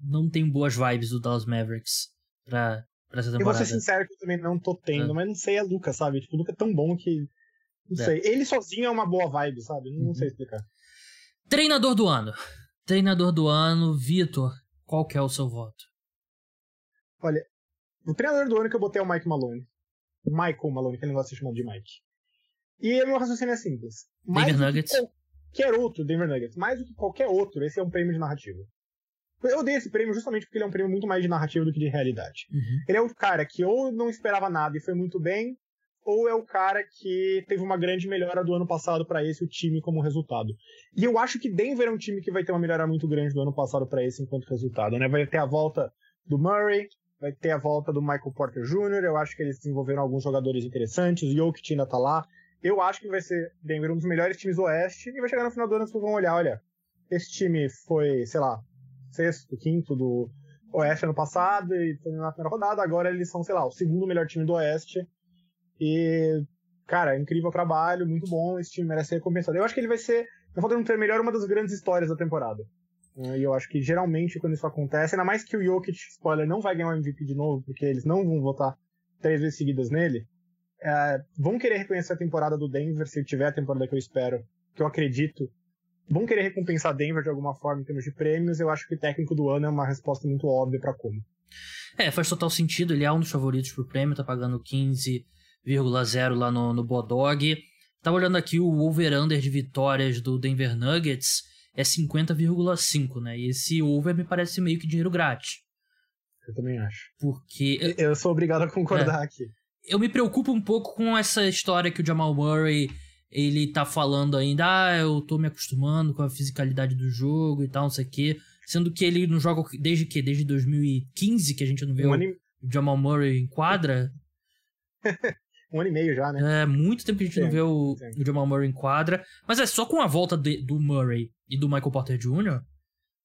Não tem boas vibes do Dallas Mavericks pra, pra essa temporada. Eu vou ser sincero que eu também não tô tendo, é. mas não sei, é Luca, sabe? Tipo, o Luca é tão bom que não é. sei. Ele sozinho é uma boa vibe, sabe? Não, uhum. sei explicar. Treinador do ano. Treinador do ano, Vitor, qual que é o seu voto? Olha, o treinador do ano que eu botei é o Mike Malone. O Michael Malone, que ele gosta de chamar de Mike. E o meu raciocínio é simples. Mais Denver Nuggets. qualquer outro, Denver Nuggets. Mais do que qualquer outro, esse é um prêmio de narrativa. Eu dei esse prêmio justamente porque ele é um prêmio muito mais de narrativa do que de realidade. Uhum. Ele é o cara que ou não esperava nada e foi muito bem, ou é o cara que teve uma grande melhora do ano passado para esse o time como resultado. E eu acho que Denver é um time que vai ter uma melhora muito grande do ano passado para esse enquanto resultado, né? Vai ter a volta do Murray, vai ter a volta do Michael Porter Jr., eu acho que eles desenvolveram alguns jogadores interessantes, o Jokic ainda tá lá. Eu acho que vai ser Denver um dos melhores times do Oeste e vai chegar no final do ano e vocês vão olhar, olha, esse time foi, sei lá, sexto, quinto do Oeste ano passado e foi na primeira rodada, agora eles são, sei lá, o segundo melhor time do Oeste e, cara, incrível trabalho, muito bom, esse time merece ser recompensado. Eu acho que ele vai ser, na falta de ter melhor, uma das grandes histórias da temporada. E eu acho que geralmente quando isso acontece, ainda mais que o Jokic, spoiler, não vai ganhar o MVP de novo, porque eles não vão votar três vezes seguidas nele, é, vão querer reconhecer a temporada do Denver, se tiver a temporada que eu espero, que eu acredito. Vão querer recompensar Denver de alguma forma em termos de prêmios. Eu acho que o técnico do ano é uma resposta muito óbvia para como. É, faz total sentido. Ele é um dos favoritos pro prêmio, tá pagando 15 0,0 lá no, no Bodog. Tava olhando aqui o over-under de vitórias do Denver Nuggets é 50,5, né? E esse over me parece meio que dinheiro grátis. Eu também acho. Porque. Eu sou obrigado a concordar é, aqui. Eu me preocupo um pouco com essa história que o Jamal Murray ele tá falando ainda, ah, eu tô me acostumando com a fisicalidade do jogo e tal, não sei o quê. Sendo que ele não joga desde que? Desde 2015 que a gente não vê um o, anim... Jamal Murray em quadra. um ano e meio já, né? É, muito tempo que a gente sim, não vê o, o Jamal Murray em quadra. Mas é só com a volta de, do Murray e do Michael Porter Jr.,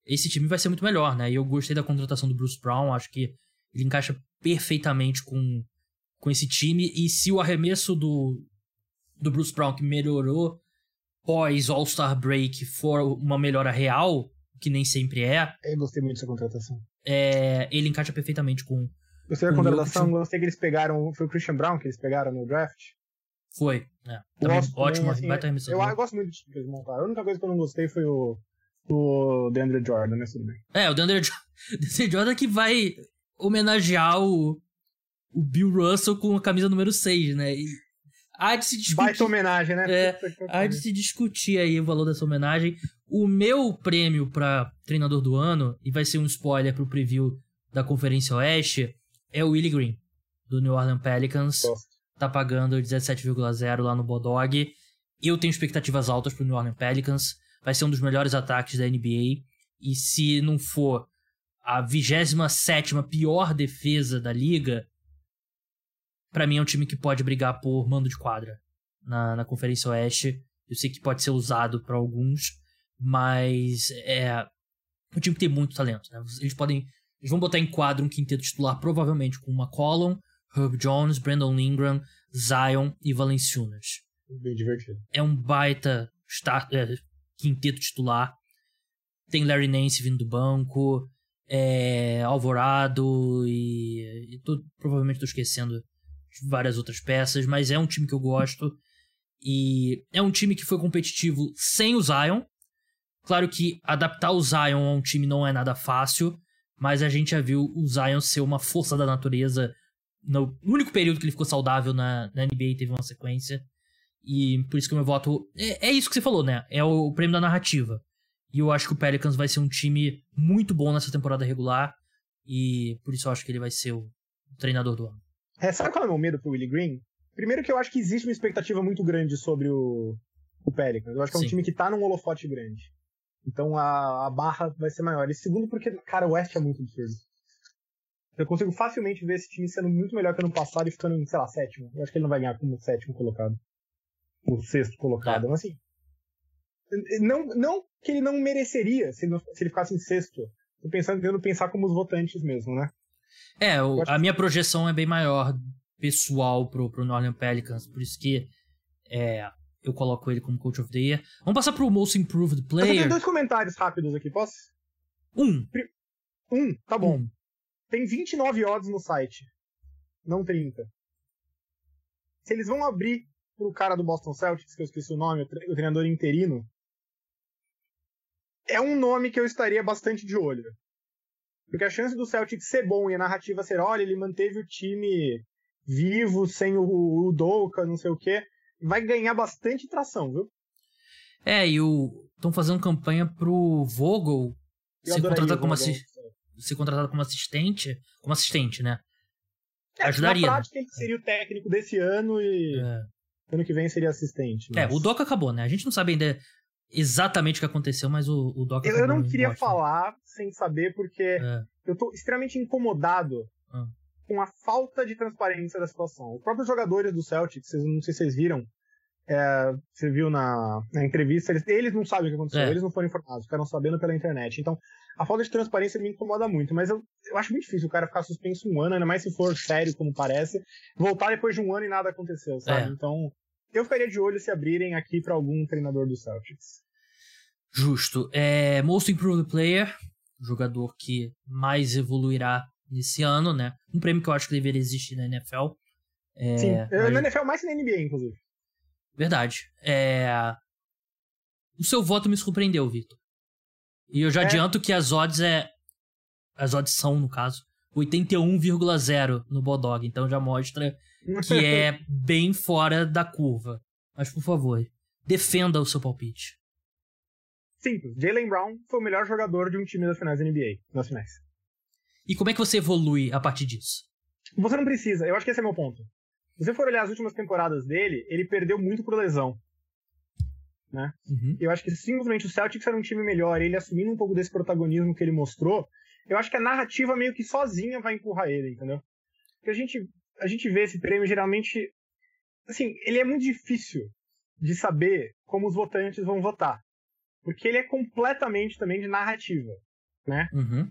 esse time vai ser muito melhor, né? E eu gostei da contratação do Bruce Brown, acho que ele encaixa perfeitamente com, com esse time. E se o arremesso do, do Bruce Brown, que melhorou pós All-Star Break, for uma melhora real, que nem sempre é. Eu gostei muito dessa contratação. É, ele encaixa perfeitamente com. Gostei da contratação, gostei que eles pegaram. Foi o Christian Brown que eles pegaram no draft? Foi, é. Também, Gosto ótimo, assim, baita. Eu, eu gosto muito do time que eles montaram. A única coisa que eu não gostei foi o, o DeAndre Jordan, mas tudo bem. É, o DeAndre, DeAndre Jordan que vai homenagear o, o Bill Russell com a camisa número 6, né? E há de se discutir. Baita homenagem, né? É, Há de se discutir aí o valor dessa homenagem. O meu prêmio pra treinador do ano, e vai ser um spoiler pro preview da Conferência Oeste, é o Willie Green, do New Orleans Pelicans. Gosto. Tá pagando 17,0 lá no Bodog. Eu tenho expectativas altas pro New Orleans Pelicans. Vai ser um dos melhores ataques da NBA. E se não for a 27 pior defesa da liga, pra mim é um time que pode brigar por mando de quadra na, na Conferência Oeste. Eu sei que pode ser usado pra alguns, mas é um time que tem muito talento. Né? Eles podem. Eles vão botar em quadro um quinteto titular, provavelmente com McCollum, Herb Jones, Brandon Ingram, Zion e Valenciunas. Bem divertido. É um baita start, é, quinteto titular. Tem Larry Nance vindo do banco, é, Alvorado e, e tô- provavelmente estou esquecendo de várias outras peças, mas é um time que eu gosto. E é um time que foi competitivo sem o Zion. Claro que adaptar o Zion a um time não é nada fácil, mas a gente já viu o Zion ser uma força da natureza no único período que ele ficou saudável na, na NBA teve uma sequência. E por isso que o meu voto. É, é isso que você falou, né? É o, o prêmio da narrativa. E eu acho que o Pelicans vai ser um time muito bom nessa temporada regular. E por isso eu acho que ele vai ser o treinador do ano. É, sabe qual é o meu medo pro Willie Green? Primeiro que eu acho que existe uma expectativa muito grande sobre o, o Pelicans. Eu acho que é um Sim. time que tá num holofote grande. Então a, a barra vai ser maior. E segundo porque, cara, o West é muito absurdo. Eu consigo facilmente ver esse time sendo muito melhor que ano passado e ficando sei lá, sétimo. Eu acho que ele não vai ganhar como sétimo colocado. O sexto colocado. É. Mas assim. Não, não que ele não mereceria se ele, se ele ficasse em sexto. Tô pensando, tentando pensar como os votantes mesmo, né? É, o- a minha projeção é bem maior pessoal pro, pro Orleans Pelicans. Por isso que é, eu coloco ele como Coach of the Year. Vamos passar pro Most Improved Eu só tenho Player. dois comentários rápidos aqui, posso? Um. Um, tá bom. Um. Tem 29 odds no site. Não 30. Se eles vão abrir pro cara do Boston Celtics, que eu esqueci o nome, o tre- o treinador interino, é um nome que eu estaria bastante de olho. Porque a chance do Celtics ser bom e a narrativa ser, olha, ele manteve o time vivo, sem o, o não sei o quê, vai ganhar bastante tração, viu? É, e o. Estão fazendo campanha pro Vogel Eu ser contratado, como Vogel. assi- ser contratado como assistente. Como assistente, né? É, ajudaria, Na né? prática, ele seria o técnico desse ano e É. ano que vem seria assistente. É, mas- o Doc acabou, né? A gente não sabe ainda exatamente o que aconteceu, mas o, o Doc Eu, acabou. eu não queria falar sem saber, porque É. eu tô extremamente incomodado Ah. com a falta de transparência da situação. Os próprios jogadores do Celtics, vocês, não sei se vocês viram, é, você viu na, na entrevista, eles, eles não sabem o que aconteceu, É. eles não foram informados, ficaram sabendo pela internet. Então, a falta de transparência me incomoda muito, mas eu, eu acho muito difícil o cara ficar suspenso um ano, ainda mais se for sério, como parece, voltar depois de um ano e nada aconteceu, sabe? É. Então, eu ficaria de olho se abrirem aqui pra algum treinador do Celtics. Justo. É, Most Improved Player, jogador que mais evoluirá nesse ano, né? Um prêmio que eu acho que deveria existir na NFL. É, Sim, mas- na NFL mais que na NBA, inclusive. Verdade. É... O seu voto me surpreendeu, Vitor. E eu já É. adianto que as odds é. As odds são, no caso, 81,0 no Bodog. Então já mostra que é bem fora da curva. Mas, por favor, defenda o seu palpite. Simples. Jalen Brown foi o melhor jogador de um time das finais da NBA, nas finais. E como é que você evolui a partir disso? Você não precisa, eu acho que esse é meu ponto. Se você for olhar as últimas temporadas dele, ele perdeu muito por lesão. Uhum. Eu acho que simplesmente o Celtics era um time melhor, ele assumindo um pouco desse protagonismo que ele mostrou, eu acho que a narrativa meio que sozinha vai empurrar ele, entendeu? Porque a gente, a gente vê esse prêmio geralmente. Assim, ele é muito difícil de saber como os votantes vão votar. Porque ele é completamente também de narrativa. né? Uhum.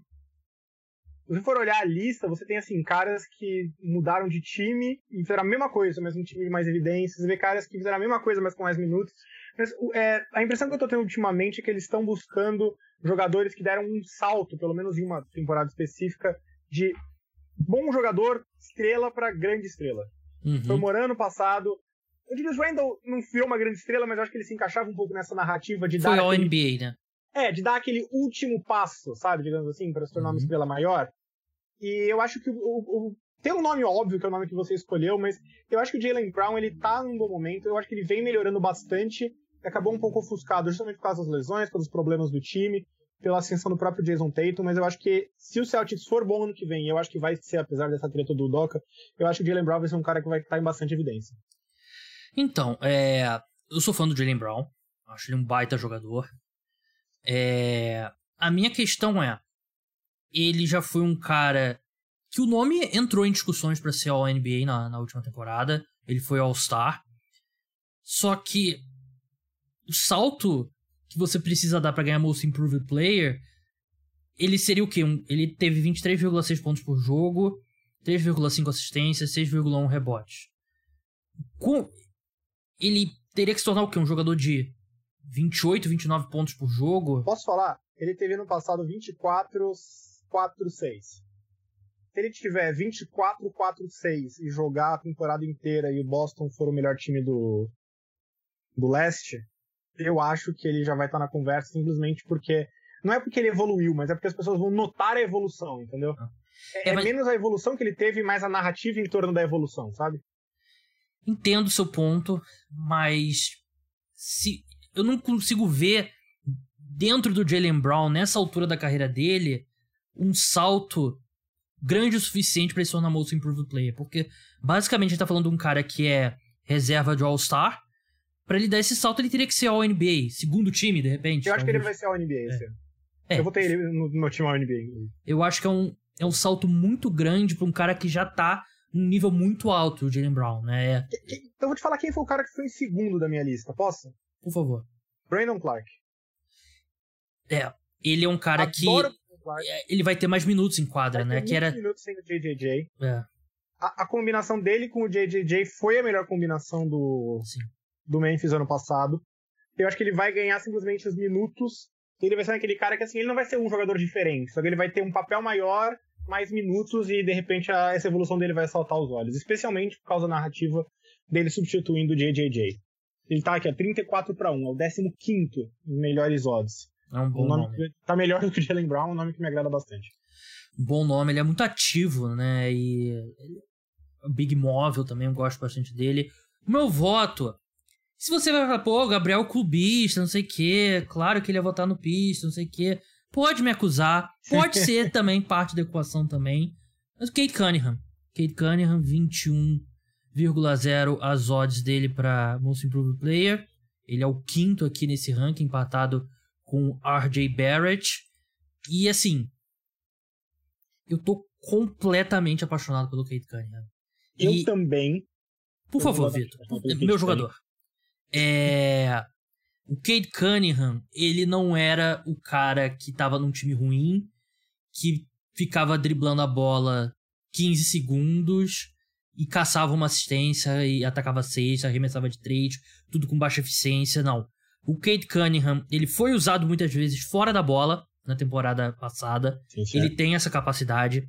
Se você for olhar a lista, você tem assim caras que mudaram de time e fizeram a mesma coisa, mas um time de mais evidências. Você vê caras que fizeram a mesma coisa, mas com mais minutos. Mas é, a impressão que eu tô tendo ultimamente é que eles estão buscando jogadores que deram um salto, pelo menos em uma temporada específica, de bom jogador, estrela para grande estrela. Uhum. Foi o Morano passado. O Julius Randle não foi uma grande estrela, mas eu acho que ele se encaixava um pouco nessa narrativa de Foi dar. ao aquele, NBA, né? É, de dar aquele último passo, sabe, digamos assim, para se tornar uma Uhum. estrela maior. E eu acho que o, o, tem um nome óbvio, que é o nome que você escolheu, mas eu acho que o Jalen Brown, ele tá num bom momento, eu acho que ele vem melhorando bastante, acabou um pouco ofuscado, justamente por causa das lesões, pelos problemas do time, pela ascensão do próprio Jason Tatum, mas eu acho que se o Celtics for bom ano que vem, e eu acho que vai ser, apesar dessa treta do Doca, eu acho que o Jalen Brown vai ser um cara que vai estar em bastante evidência. Então, é, eu sou fã do Jalen Brown. Acho ele um baita jogador. É, a minha questão é: ele já foi um cara que o nome entrou em discussões para ser All NBA na, na última temporada. Ele foi All-Star. Só que o salto que você precisa dar para ganhar Most Improved Player, ele seria o quê? Um- ele teve 23,6 pontos por jogo, 3,5 assistências, 6,1 rebotes. Com, ele teria que se tornar o quê? Um jogador de 28, 29 pontos por jogo? Posso falar? Ele teve no passado 24, 4, 6. Se ele tiver 24, 4, 6 e jogar a temporada inteira e o Boston for o melhor time do, do leste, eu acho que ele já vai estar na conversa simplesmente porque. Não é porque ele evoluiu, mas é porque as pessoas vão notar a evolução, entendeu? É, É, é mas- menos a evolução que ele teve, mais a narrativa em torno da evolução, sabe? Entendo o seu ponto, mas se eu não consigo ver dentro do Jalen Brown, nessa altura da carreira dele, um salto grande o suficiente para ele se tornar Most Improved Player. Porque basicamente a gente tá falando de um cara que é reserva de All-Star. Pra ele dar esse salto, ele teria que ser All-NBA, segundo time, de repente. Eu acho que ele talvez. vai ser o NBA esse ano. É. Eu vou ter ele no meu time ao NBA. Eu acho que é um, é um salto muito grande pra um cara que já tá num nível muito alto, o Jalen Brown, né? É, Então eu vou te falar quem foi o cara que foi em segundo da minha lista, posso? Por favor. Brandon Clark. É, ele é um cara que Adoro Brandon Clark. ele vai ter mais minutos em quadra, Vai né? ter Que era minutos sem o JJJ. é, A, a combinação dele com o JJJ foi a melhor combinação do, sim. do Memphis ano passado. Eu acho que ele vai ganhar simplesmente os minutos. Ele vai ser aquele cara que, assim, ele não vai ser um jogador diferente. Só que ele vai ter um papel maior, mais minutos, e de repente a- essa evolução dele vai saltar os olhos. Especialmente por causa da narrativa dele substituindo o JJJ. Ele tá aqui, ó, 34 para 1, é o 15 melhores odds. É um bom O nome nome. tá melhor do que o Jalen Brown, um nome que me agrada bastante. Bom nome, ele é muito ativo, né? E o Big Móvel também, eu gosto bastante dele. O meu voto. Se você vai falar, pô, Gabriel clubista, não sei o quê, claro que ele ia votar no pista, não sei o quê. Pode me acusar, pode ser também parte da equação também. Mas o Kate Cunningham. Kate Cunningham, 21,0 as odds dele pra Most Improved Player. Ele é o quinto aqui nesse ranking, empatado com RJ Barrett. E assim, eu tô completamente apaixonado pelo Kate Cunningham. Eu E, também. por eu favor, Vitor, meu jogador. É, o Kate Cunningham, ele não era o cara que tava num time ruim, que ficava driblando a bola 15 segundos e caçava uma assistência e atacava sexta, arremessava de três, tudo com baixa eficiência, não. O Kate Cunningham, ele foi usado muitas vezes fora da bola na temporada passada, Sim, ele tem essa capacidade.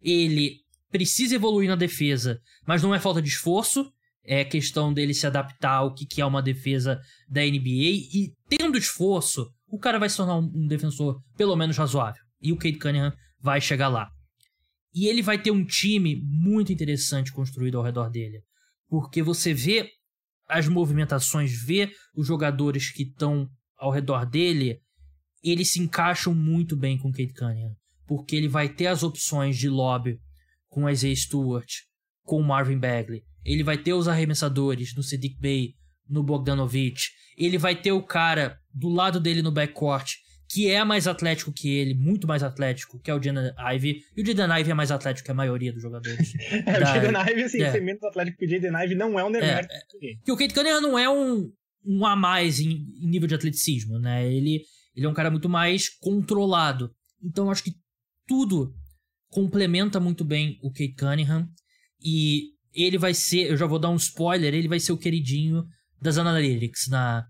Ele precisa evoluir na defesa, mas não é falta de esforço. É questão dele se adaptar ao que que é uma defesa da NBA. E tendo esforço, o cara vai se tornar um defensor pelo menos razoável. E o Kate Cunningham vai chegar lá. E ele vai ter um time muito interessante construído ao redor dele. Porque você vê as movimentações, vê os jogadores que estão ao redor dele, eles se encaixam muito bem com o Kate Cunningham. Porque ele vai ter as opções de lobby com a Isaiah Stewart, com o Marvin Bagley. Ele vai ter os arremessadores no Sadiq Bey, no Bogdanovich. Ele vai ter o cara do lado dele no backcourt, que é mais atlético que ele, muito mais atlético, que é o Jaden Ivey. E o Jaden Ivey é mais atlético que a maioria dos jogadores. É, o da- Jaden Ive, assim, é. ser menos atlético que o Jaden Ive não é um demérito. que o Kate Cunningham não é um, um a mais em, em nível de atleticismo, né? Ele, ele é um cara muito mais controlado. Então acho que tudo complementa muito bem o Kate Cunningham e ele vai ser, eu já vou dar um spoiler, ele vai ser o queridinho das Analytics na,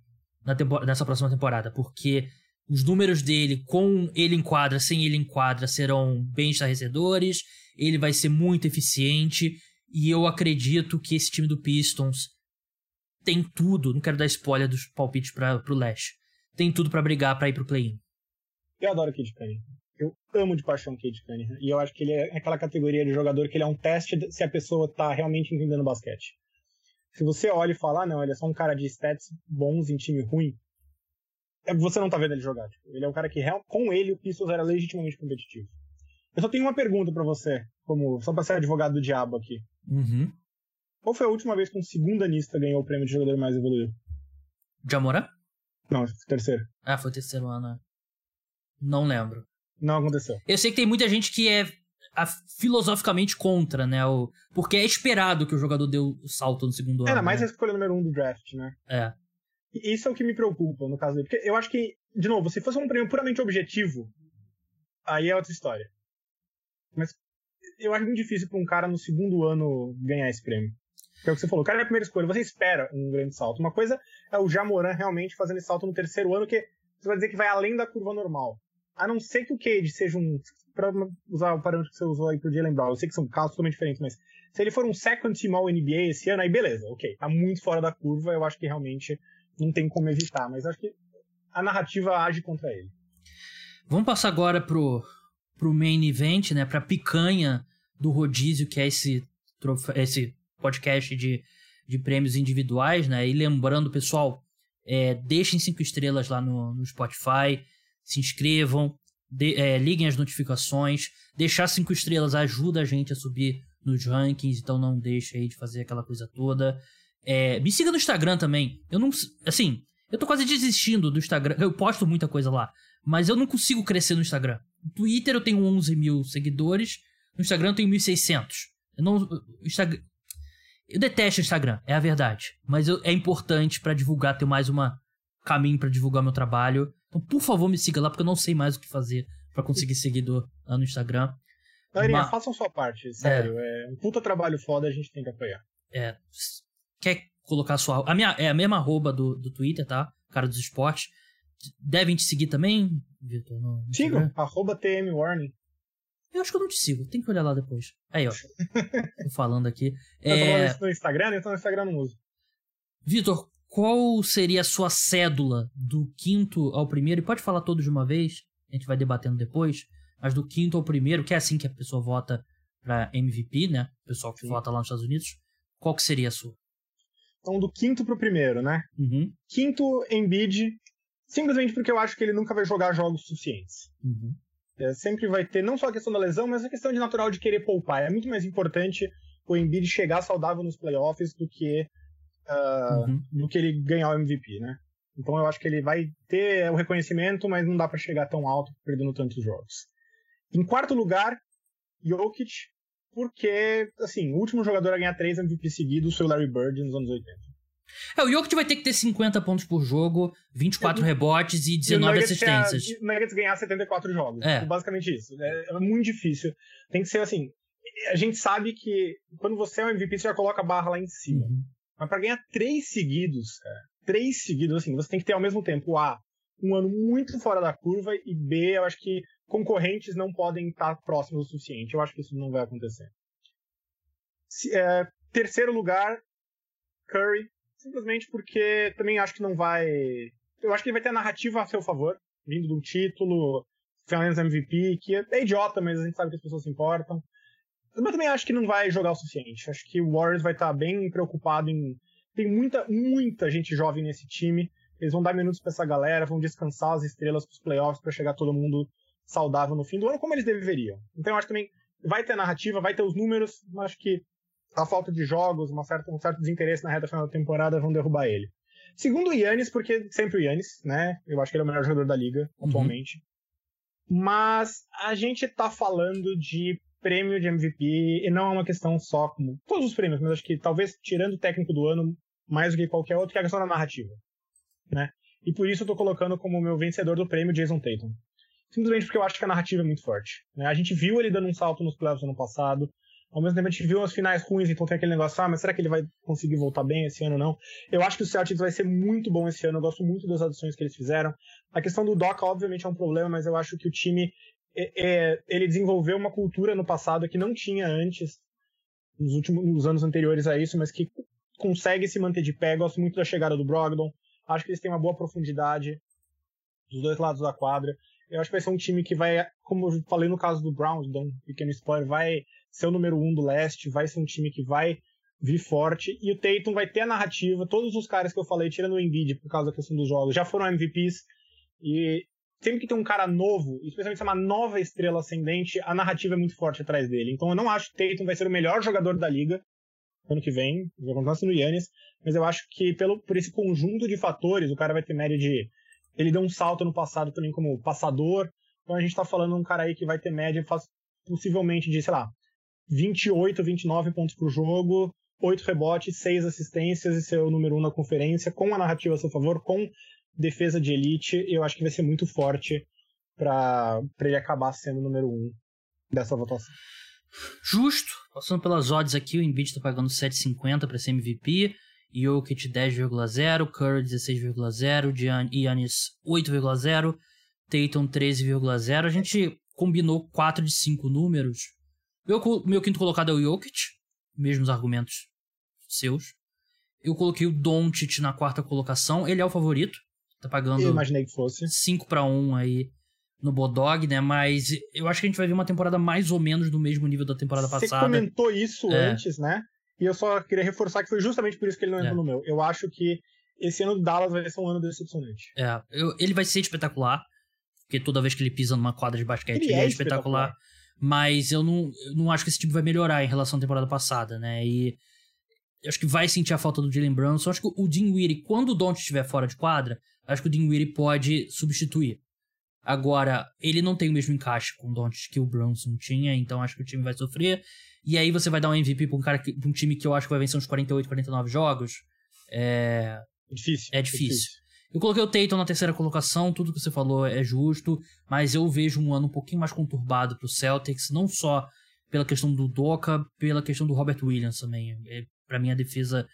na nessa próxima temporada, porque os números dele, com ele em quadra, sem ele em quadra, serão bem estarrecedores, ele vai ser muito eficiente, e eu acredito que esse time do Pistons tem tudo, não quero dar spoiler dos palpites para pro Lash, tem tudo para brigar para ir pro play-in. Eu adoro o Kid Cunningham. Eu amo de paixão o Kid Cunningham. E eu acho que ele é aquela categoria de jogador que ele é um teste se a pessoa tá realmente entendendo basquete. Se você olha e fala, ah, não, ele é só um cara de stats bons em time ruim, você não tá vendo ele jogar. Tipo, ele é um cara que, com ele, o Pistons era legitimamente competitivo. Eu só tenho uma pergunta para você, como só pra ser advogado do diabo aqui. Uhum. Qual foi a última vez que um segundo anista ganhou o prêmio de jogador mais evoluído? Jamora? Não, terceiro. Ah, foi o terceiro ano. Não lembro. Não aconteceu. Eu sei que tem muita gente que é a, filosoficamente contra, né? O, porque é esperado que o jogador dê o salto no segundo ano. Era mais né? a escolha número um do draft, né? É. Isso é o que me preocupa no caso dele. Porque eu acho que, de novo, se fosse um prêmio puramente objetivo, aí é outra história. Mas eu acho muito difícil pra um cara no segundo ano ganhar esse prêmio. Que é o que você falou, o cara é a primeira escolha, você espera um grande salto. Uma coisa é o Jamoran realmente fazendo esse salto no terceiro ano, que você vai dizer que vai além da curva normal. A não ser que o Cade seja um. Pra usar o parâmetro que você usou aí pro Jalen Brown, eu sei que são casos totalmente diferentes, mas se ele for um second team all NBA esse ano, aí beleza, ok. Tá muito fora da curva, eu acho que realmente não tem como evitar, mas acho que a narrativa age contra ele. Vamos passar agora pro, pro main event, né? Pra picanha do rodízio, que é esse, esse podcast de, de prêmios individuais, né? E lembrando, pessoal, é, deixem cinco estrelas lá no, no Spotify, se inscrevam, de, é, liguem as notificações. Deixar cinco estrelas ajuda a gente a subir nos rankings, então não deixe aí de fazer aquela coisa toda. É, me siga no Instagram também. Eu não. Assim, eu tô quase desistindo do Instagram. Eu posto muita coisa lá. Mas eu não consigo crescer no Instagram. No Twitter eu tenho 11 mil seguidores. No Instagram eu tenho 1.600. Eu não. Instagram, eu detesto o Instagram, é a verdade. Mas eu, é importante para divulgar, ter mais uma caminho para divulgar meu trabalho. Então, por favor, me siga lá, porque eu não sei mais o que fazer para conseguir seguidor lá no Instagram. Galerinha, Mas... façam sua parte, sério. É... é um puta trabalho foda, a gente tem que apoiar. É. Quer colocar sua. A minha, é a mesma arroba do, do Twitter, tá? Cara dos esportes. Devem te seguir também, Vitor? Sigam, arroba TM Warning. Eu acho que eu não te sigo, tem que olhar lá depois. Aí, ó. tô falando aqui. Eu é... tô no Instagram, então no Instagram não uso. Vitor, qual seria a sua cédula do quinto ao primeiro? E pode falar todos de uma vez, a gente vai debatendo depois. Mas do quinto ao primeiro, que é assim que a pessoa vota pra MVP, né? O pessoal que Sim. vota lá nos Estados Unidos. Qual que seria a sua? Então, do quinto pro primeiro, né? Uhum. Quinto, Embiid, simplesmente porque eu acho que ele nunca vai jogar jogos suficientes. Uhum. É, sempre vai ter não só a questão da lesão, mas a questão de natural de querer poupar. É muito mais importante o Embiid chegar saudável nos playoffs do que uh, uhum. do que ele ganhar o MVP, né? Então eu acho que ele vai ter o reconhecimento, mas não dá para chegar tão alto perdendo tantos jogos. Em quarto lugar, Jokic, porque assim, o último jogador a ganhar três MVP seguidos foi o Larry Bird nos anos 80. É, o Jokic vai ter que ter 50 pontos por jogo, 24 rebotes e 19 e assistências. O Nuggets ganhar 74 jogos. É. Basicamente isso. É, é, muito difícil. Tem que ser assim. A gente sabe que quando você é um MVP, você já coloca a barra lá em cima. Uhum. Mas para ganhar três seguidos, cara, três seguidos, assim, você tem que ter ao mesmo tempo A, um ano muito fora da curva, e B, eu acho que concorrentes não podem estar próximos o suficiente. Eu acho que isso não vai acontecer. Se, é, terceiro lugar, Curry, simplesmente porque também acho que não vai. Eu acho que ele vai ter a narrativa a seu favor, vindo um título, Finals MVP, que é idiota, mas a gente sabe que as pessoas se importam. Mas também acho que não vai jogar o suficiente. Acho que o Warriors vai estar bem preocupado em. Tem muita, muita gente jovem nesse time. Eles vão dar minutos para essa galera, vão descansar as estrelas para os playoffs para chegar todo mundo saudável no fim do ano, como eles deveriam. Então eu acho que também vai ter narrativa, vai ter os números, mas acho que a falta de jogos, uma certa, um certo desinteresse na reta final da temporada vão derrubar ele. Segundo o Yannis, porque sempre o Yannis, né? Eu acho que ele é o melhor jogador da liga uhum. atualmente. Mas a gente tá falando de prêmio de MVP e não é uma questão só como todos os prêmios, mas acho que talvez tirando o técnico do ano mais do que qualquer outro, que é a questão da narrativa, né? E por isso eu tô colocando como meu vencedor do prêmio Jason Tatum. Simplesmente porque eu acho que a narrativa é muito forte. Né? A gente viu ele dando um salto nos playoffs ano passado, ao mesmo tempo a gente viu as finais ruins, então tem aquele negócio, ah, mas será que ele vai conseguir voltar bem esse ano ou não? Eu acho que o Celtics vai ser muito bom esse ano, eu gosto muito das adições que eles fizeram. A questão do Doca, obviamente, é um problema, mas eu acho que o time, é, é, ele desenvolveu uma cultura no passado que não tinha antes, nos últimos nos anos anteriores a isso, mas que consegue se manter de pé. Gosto muito da chegada do Brogdon, acho que eles têm uma boa profundidade dos dois lados da quadra. Eu acho que vai ser um time que vai, como eu falei no caso do Browns, dá um pequeno spoiler, vai ser o número um do leste, vai ser um time que vai vir forte. E o Tatum vai ter a narrativa. Todos os caras que eu falei, tirando o Embiid por causa da questão dos jogos, já foram MVPs. E sempre que tem um cara novo, especialmente se é uma nova estrela ascendente, a narrativa é muito forte atrás dele. Então eu não acho que o Tatum vai ser o melhor jogador da liga ano que vem, vai continuar sendo o Yannis, mas eu acho que pelo, por esse conjunto de fatores, o cara vai ter média de. Ele deu um salto no passado também como passador, então a gente tá falando um cara aí que vai ter média possivelmente de, sei lá, 28, 29 pontos por jogo, 8 rebotes, 6 assistências e ser o número 1 na conferência, com a narrativa a seu favor, com defesa de elite, eu acho que vai ser muito forte para ele acabar sendo o número 1 dessa votação. Justo. Passando pelas odds aqui, o Embiid tá pagando 7,50 para ser MVP, Jokic 10,0, Curry 16,0, Giannis 8,0, Tatum 13,0. A gente combinou 4 de 5 números meu, meu quinto colocado é o Jokic, mesmos argumentos seus. Eu coloquei o Doncic na quarta colocação, ele é o favorito. Tá pagando. Eu imaginei que fosse. 5 para 1 aí no Bodog, né? Mas eu acho que a gente vai ver uma temporada mais ou menos do mesmo nível da temporada Você passada. Você comentou isso é. antes, né? E eu só queria reforçar que foi justamente por isso que ele não entrou é. no meu. Eu acho que esse ano do Dallas vai ser um ano decepcionante. É, eu, ele vai ser espetacular. Porque toda vez que ele pisa numa quadra de basquete, ele, ele é, é espetacular. espetacular. Mas eu não, eu não acho que esse time vai melhorar em relação à temporada passada, né? E eu acho que vai sentir a falta do Jalen Brunson. Eu acho que o Dinwiddie, quando o Don't estiver fora de quadra, acho que o Dinwiddie pode substituir. Agora, ele não tem o mesmo encaixe com o Don't que o Brunson tinha, então acho que o time vai sofrer. E aí você vai dar um MVP pra um, cara que, pra um time que eu acho que vai vencer uns 48, 49 jogos. É, difícil. É difícil. É difícil. Eu coloquei o Tatum na terceira colocação, tudo que você falou é justo, mas eu vejo um ano um pouquinho mais conturbado pro Celtics, não só pela questão do Doca, pela questão do Robert Williams também. É, para mim a defesa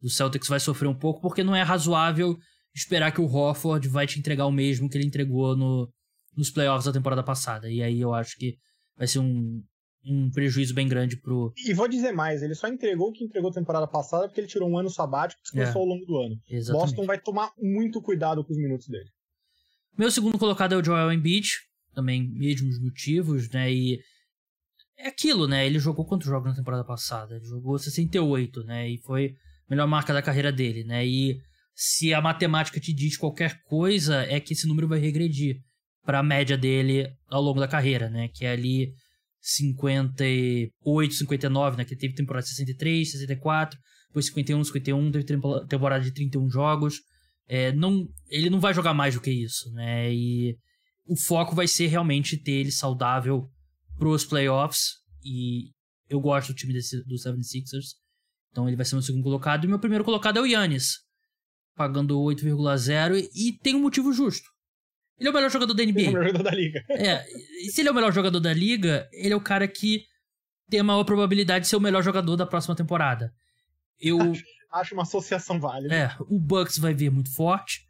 do Celtics vai sofrer um pouco, porque não é razoável esperar que o Hofford vai te entregar o mesmo que ele entregou no, nos playoffs da temporada passada. E aí eu acho que vai ser um, um prejuízo bem grande pro. E vou dizer mais, ele só entregou o que entregou temporada passada porque ele tirou um ano sabático e descansou é, ao longo do ano. Exatamente. Boston vai tomar muito cuidado com os minutos dele. Meu segundo colocado é o Joel Embiid, também mesmos motivos, né? E é aquilo, né? Ele jogou quantos jogos na temporada passada? Ele jogou 68, né? E foi a melhor marca da carreira dele, né? E se a matemática te diz qualquer coisa, é que esse número vai regredir para a média dele ao longo da carreira, né? Que é ali 58, 59, né? Que teve temporada de 63, 64, depois 51, 51, teve temporada de 31 jogos. É, não, ele não vai jogar mais do que isso, né? E o foco vai ser realmente ter ele saudável pros playoffs. E eu gosto do time desse, do 76ers. Então ele vai ser meu segundo colocado. E meu primeiro colocado é o Yannis, pagando 8,0. E tem um motivo justo. Ele é o melhor jogador da NBA. Ele é o melhor jogador da liga. É, e se ele é o melhor jogador da liga, ele é o cara que tem a maior probabilidade de ser o melhor jogador da próxima temporada. Eu acho, acho uma associação válida. É, o Bucks vai vir muito forte.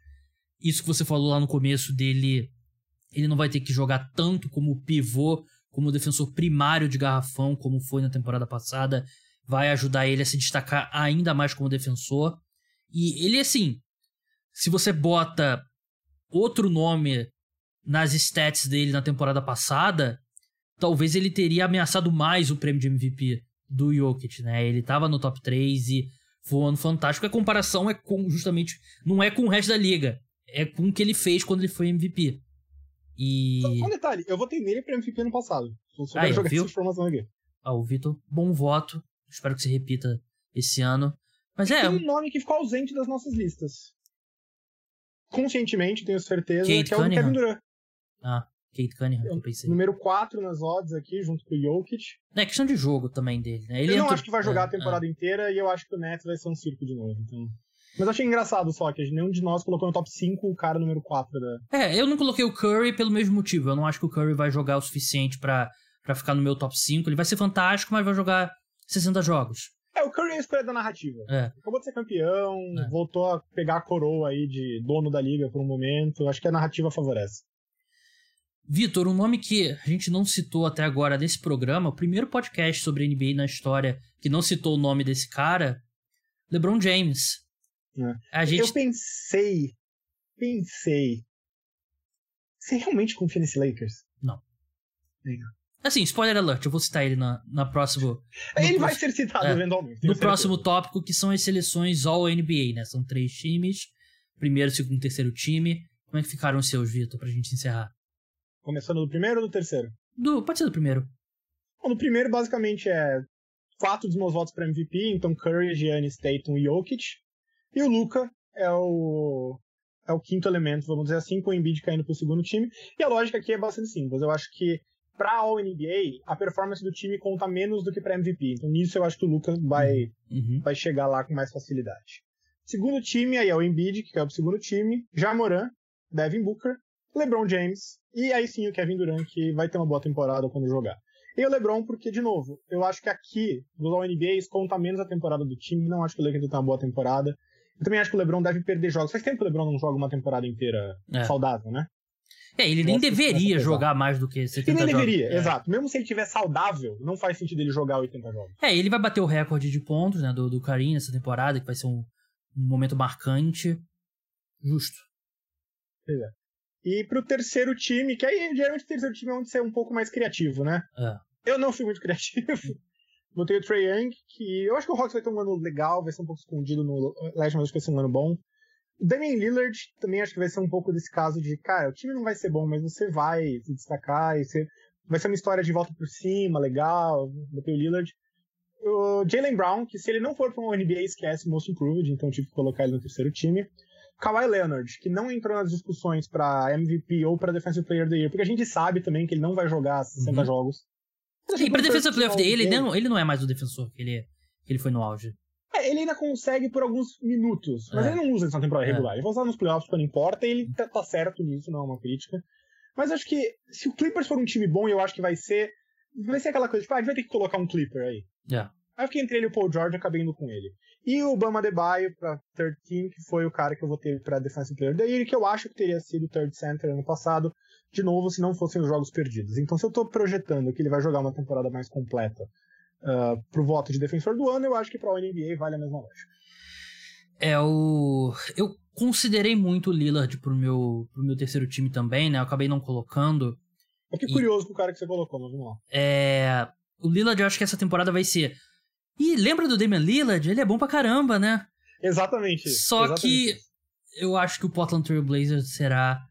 Isso que você falou lá no começo dele, ele não vai ter que jogar tanto como pivô, como defensor primário de garrafão, como foi na temporada passada. Vai ajudar ele a se destacar ainda mais como defensor. E ele, assim, se você bota outro nome nas stats dele na temporada passada, talvez ele teria ameaçado mais o prêmio de MVP do Jokic, né? Ele tava no top 3 e foi um ano fantástico. A comparação é com, justamente, não é com o resto da liga, é com o que ele fez quando ele foi MVP. E. Só um detalhe, eu votei nele pra MVP ano passado. Só Aí, jogar viu? essa informação aqui. Ah, o Vitor, bom voto. Espero que se repita esse ano. Mas é. Tem um nome que ficou ausente das nossas listas conscientemente, tenho certeza, Kate que é o Kevin Durant. Ah, Kate Cunningham, eu pensei. Número 4 nas odds aqui, junto com o Jokic. É questão de jogo também dele, né? Ele eu não acho que vai jogar é, a temporada é. inteira e eu acho que o Nets vai ser um circo de novo, então... Mas eu achei engraçado só que nenhum de nós colocou no top 5 o cara número 4 da. É, eu não coloquei o Curry pelo mesmo motivo. Eu não acho que o Curry vai jogar o suficiente para ficar no meu top 5. Ele vai ser fantástico, mas vai jogar 60 jogos. É, o Curry é a escolha da narrativa. É. Acabou de ser campeão, é. voltou a pegar a coroa aí de dono da liga por um momento. Acho que a narrativa favorece. Vitor, um nome que a gente não citou até agora nesse programa, o primeiro podcast sobre NBA na história que não citou o nome desse cara, LeBron James. É. A gente... Eu pensei, pensei. Você realmente confia nesse Lakers? Não. Assim, spoiler alert, eu vou citar ele na, na próxima. Ele vai ser citado é, eventualmente. No próximo tópico, que são as seleções All-NBA, né? São três times. Primeiro, segundo, terceiro time. Como é que ficaram os seus, Vitor, pra gente encerrar? Começando do primeiro ou do terceiro? Do, pode ser do primeiro. Bom, no primeiro, basicamente, é quatro dos meus votos para MVP, então Curry, Giannis, Tatum e Jokic. E o Luca é o é o quinto elemento, vamos dizer assim, com o Embiid caindo pro segundo time. E a lógica aqui é bastante simples. Eu acho que para All NBA, a performance do time conta menos do que para MVP. Então nisso eu acho que o Luca vai uhum. vai chegar lá com mais facilidade. Segundo time aí é o Embiid, que é o segundo time, Jamoran, Devin Booker, LeBron James e aí sim o Kevin Durant, que vai ter uma boa temporada quando jogar. E o LeBron, porque, de novo, eu acho que aqui, dos All-NBAs, conta menos a temporada do time. Não acho que o Lakers tenha uma boa temporada. Eu também acho que o LeBron deve perder jogos. Faz tempo que o LeBron não joga uma temporada inteira é. saudável, né? É, ele nem deveria jogar mais do que 70 jogos. Ele nem deveria, é. exato. Mesmo se ele tiver saudável, não faz sentido ele jogar 80 jogos. É, ele vai bater o recorde de pontos, né, do, do Karim nessa temporada, que vai ser um, um momento marcante. Justo. Pois é. E pro terceiro time, que aí geralmente o terceiro time é onde você é um pouco mais criativo, né? É. Eu não fui muito criativo. Botei o Trey Young, que eu acho que o Hawks vai ter um ano legal, vai ser um pouco escondido no Legend, mas acho que vai ser um ano bom. O Damian Lillard também acho que vai ser um pouco desse caso de, cara, o time não vai ser bom, mas você vai se destacar e você... vai ser uma história de volta por cima, legal. Botei o Lillard. O Jalen Brown, que se ele não for para um NBA, esquece Most Improved, então tive que colocar ele no terceiro time. Kawhi Leonard, que não entrou nas discussões para MVP ou para Defensive Player of the Year, porque a gente sabe também que ele não vai jogar 60 uhum. jogos. E pra Defensive Player of the Year, ele não, ele não é mais o defensor que ele, que ele foi no auge. É, ele ainda consegue por alguns minutos, mas é. ele não usa isso na temporada é. regular. Ele vai usar nos playoffs quando importa e ele tá, tá, certo nisso, não é uma crítica. Mas acho que se o Clippers for um time bom, eu acho que vai ser. Vai ser aquela coisa, tipo, ah, a gente vai ter que colocar um Clipper aí. Yeah. Aí eu fiquei entre ele e o Paul George, acabei indo com ele. E o Bama Debaio pra third team, que foi o cara que eu votei pra Defensive Player da Year, que eu acho que teria sido third center ano passado, de novo, se não fossem os jogos perdidos. Então, se eu tô projetando que ele vai jogar uma temporada mais completa uh, pro voto de defensor do ano, eu acho que pra NBA vale a mesma lógica. É o. Eu considerei muito o Lillard pro meu, pro meu terceiro time também, né? Eu acabei não colocando. Eu fiquei e... curioso com o cara que você colocou, mas vamos lá. É. O Lillard, eu acho que essa temporada vai ser e lembra do Damian Lillard? Ele é bom pra caramba, né? Exatamente. Só exatamente. que eu acho que o Portland Trail Blazers será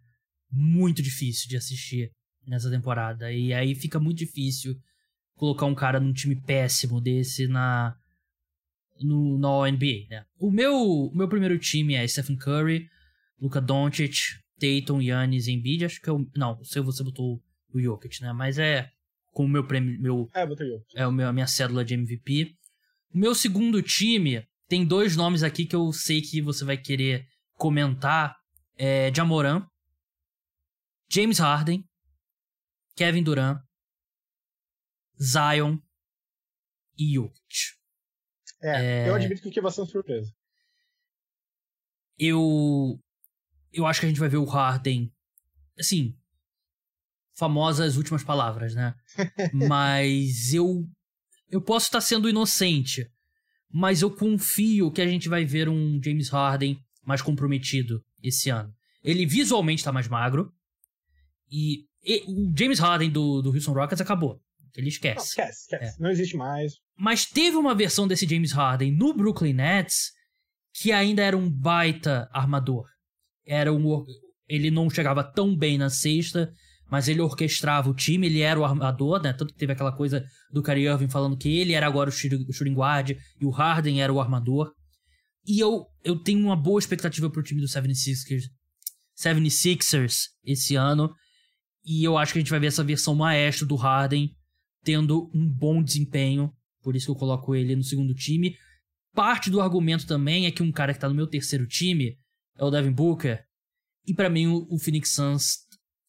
muito difícil de assistir nessa temporada. E aí fica muito difícil colocar um cara num time péssimo desse na no, na NBA, né? O meu, o meu primeiro time é Stephen Curry, Luka Doncic, Tatum, Giannis, Embiid. Acho que eu... Não, o seu você botou o Jokic, né? Mas é com o meu prêmio... Meu, é, botei Jokic. É o meu, a minha cédula de MVP. O meu segundo time tem dois nomes aqui que eu sei que você vai querer comentar. É Jamoran, James Harden, Kevin Durant, Zion e Jokic. É, é, eu admito que fiquei bastante surpreso. Eu eu acho que a gente vai ver o Harden assim, famosas últimas palavras, né? Mas eu eu posso estar sendo inocente, mas eu confio que a gente vai ver um James Harden mais comprometido esse ano. Ele visualmente está mais magro. E, e, o James Harden do, do Houston Rockets acabou. Ele esquece. Não, esquece, esquece. É. Não existe mais. Mas teve uma versão desse James Harden no Brooklyn Nets que ainda era um baita armador. Era um, ele não chegava tão bem na sexta, mas ele orquestrava o time, ele era o armador, né? Tanto que teve aquela coisa do Kyrie Irving falando que ele era agora o shooting guard e o Harden era o armador. E eu, eu tenho uma boa expectativa pro time do 76ers, 76ers esse ano. E eu acho que a gente vai ver essa versão maestro do Harden tendo um bom desempenho. Por isso que eu coloco ele no segundo time. parte do argumento também é que um cara que tá no meu terceiro time é o Devin Booker. E para mim o, Phoenix Suns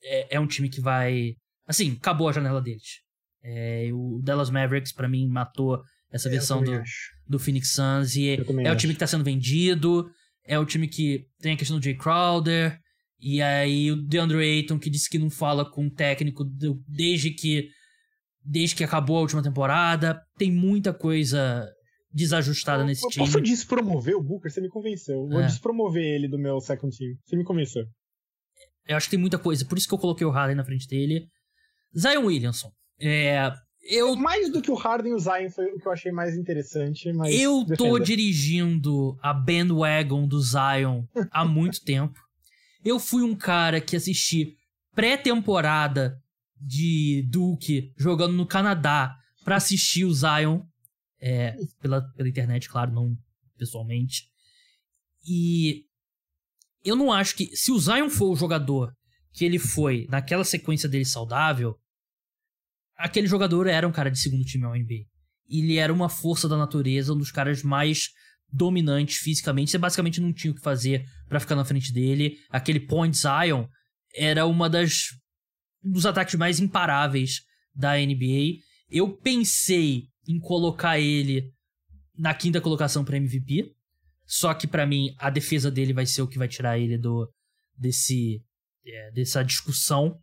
é, é, um time que vai. Assim, acabou a janela deles. É, o Dallas Mavericks, para mim, matou essa é, versão do, do Phoenix Suns. E é, é o time que tá sendo vendido. É o time que tem a questão do Jay Crowder. E aí o DeAndre Ayton, que disse que não fala com o técnico desde que desde que acabou a última temporada. Tem muita coisa desajustada eu, nesse eu time. Posso despromover o Booker? Você me convenceu. Vou é. despromover ele do meu second team. Você me convenceu. Eu acho que tem muita coisa. Por isso que eu coloquei o Harden na frente dele. Zion Williamson. É, eu... Mais do que o Harden e o Zion foi o que eu achei mais interessante, mas... Eu tô dirigindo a bandwagon do Zion há muito tempo. Eu fui um cara que assisti pré-temporada de Duke jogando no Canadá para assistir o Zion é, pela, pela internet, claro, não pessoalmente. E eu não acho que se o Zion for o jogador que ele foi naquela sequência dele saudável, aquele jogador era um cara de segundo time ao NBA. Ele era uma força da natureza, um dos caras mais dominantes fisicamente. Você basicamente não tinha o que fazer para ficar na frente dele. Aquele point Zion era uma das dos ataques mais imparáveis da NBA. Eu pensei em colocar ele na quinta colocação para MVP, só que para mim a defesa dele vai ser o que vai tirar ele do desse é, dessa discussão.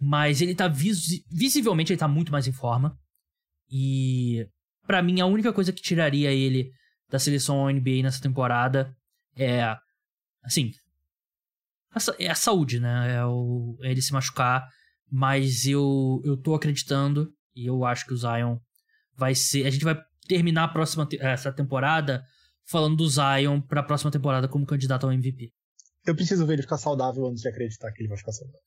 Mas ele tá vis visivelmente ele tá muito mais em forma. E para mim a única coisa que tiraria ele da seleção NBA nessa temporada é assim, é a saúde, né? É, o, é ele se machucar mas eu, eu tô acreditando e eu acho que o Zion vai ser. A gente vai terminar a próxima essa temporada falando do Zion para a próxima temporada como candidato ao MVP. Eu preciso ver ele ficar saudável antes de acreditar que ele vai ficar saudável.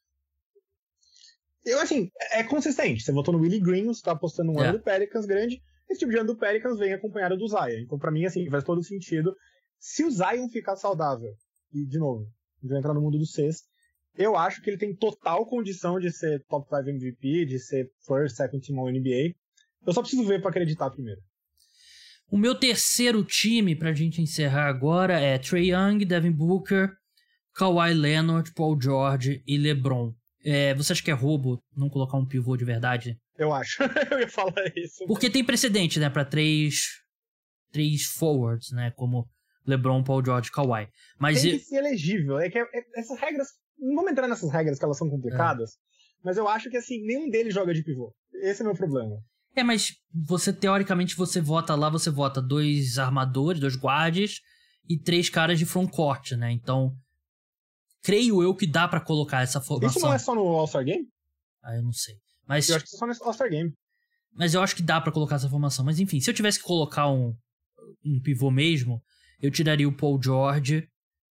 Eu, assim, é, é consistente. Você votou no Willie Green, você tá apostando um é. ano do Pelicans grande. Esse tipo de ano do Pelicans vem acompanhado do Zion. Então, para mim, assim, faz todo sentido. Se o Zion ficar saudável, e, de novo, gente vai entrar no mundo do sexto, eu acho que ele tem total condição de ser top 5 MVP, de ser first, second team all NBA. Eu só preciso ver para acreditar primeiro. O meu terceiro time, pra gente encerrar agora, é Trey Young, Devin Booker, Kawhi Leonard, Paul George e LeBron. É, você acha que é roubo não colocar um pivô de verdade? Eu acho. eu ia falar isso. Porque tem precedente, né, para três três forwards, né, como LeBron, Paul George, Kawhi. Mas tem que ser elegível. É que é, é, essas regras não vamos entrar nessas regras que elas são complicadas, é. mas eu acho que assim, nenhum deles joga de pivô. Esse é o meu problema. É, mas você, teoricamente, você vota lá, você vota dois armadores, dois guardes e três caras de frontcourt, né? Então, creio eu que dá para colocar essa formação. Isso não é só no All-Star Game? Ah, eu não sei. Mas... Eu acho que é só no All-Star Game. Mas eu acho que dá para colocar essa formação. Mas enfim, se eu tivesse que colocar um, um pivô mesmo, eu tiraria o Paul George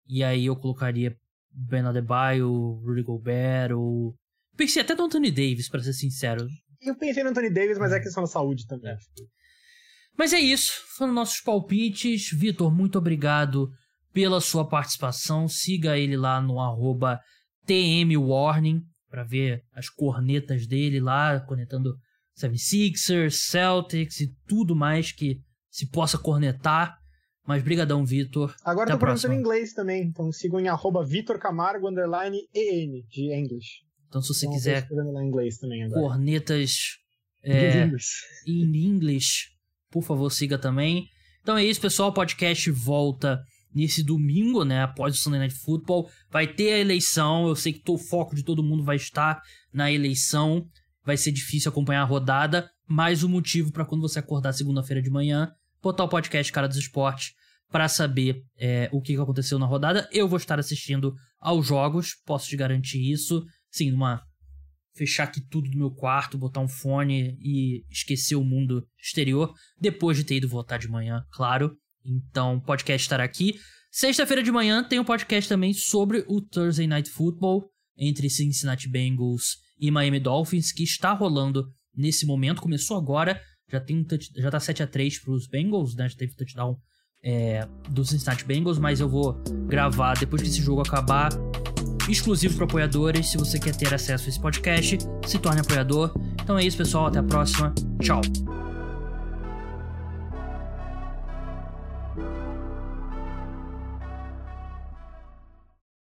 e aí eu colocaria Ben Adebayo, Rudy Gobert, ou... Pensei até no Anthony Davis, para ser sincero. Eu pensei no Anthony Davis, mas é questão da saúde também. É. Mas é isso, foram nossos palpites. Vitor, muito obrigado pela sua participação. Siga ele lá no arroba TMWarning para ver as cornetas dele lá, conectando 76ers, Celtics e tudo mais que se possa cornetar. Mas brigadão, Vitor. Agora Até tô pronunciando em inglês também, então sigam em arroba Vitor Camargo, underline EN, de English. Então se você então, quiser lá em inglês também agora. cornetas é, em inglês, por favor, siga também. Então é isso, pessoal. O podcast volta nesse domingo, né? Após o Sunday Night Football. Vai ter a eleição. Eu sei que o foco de todo mundo vai estar na eleição. Vai ser difícil acompanhar a rodada. Mas o motivo para quando você acordar segunda-feira de manhã botar o podcast Cara dos Esportes para saber é, o que aconteceu na rodada. Eu vou estar assistindo aos jogos, posso te garantir isso. Sim, numa. Fechar aqui tudo do meu quarto, botar um fone e esquecer o mundo exterior. Depois de ter ido votar de manhã, claro. Então, podcast estará aqui. Sexta-feira de manhã tem um podcast também sobre o Thursday Night Football entre Cincinnati Bengals e Miami Dolphins, que está rolando nesse momento. Começou agora. Já, tem um touch, já tá 7 a 3 pros Bengals, né? Já teve touchdown é, dos Cincinnati Bengals, mas eu vou gravar depois que esse jogo acabar. Exclusivo para apoiadores. Se você quer ter acesso a esse podcast, se torne apoiador. Então é isso, pessoal. Até a próxima. Tchau.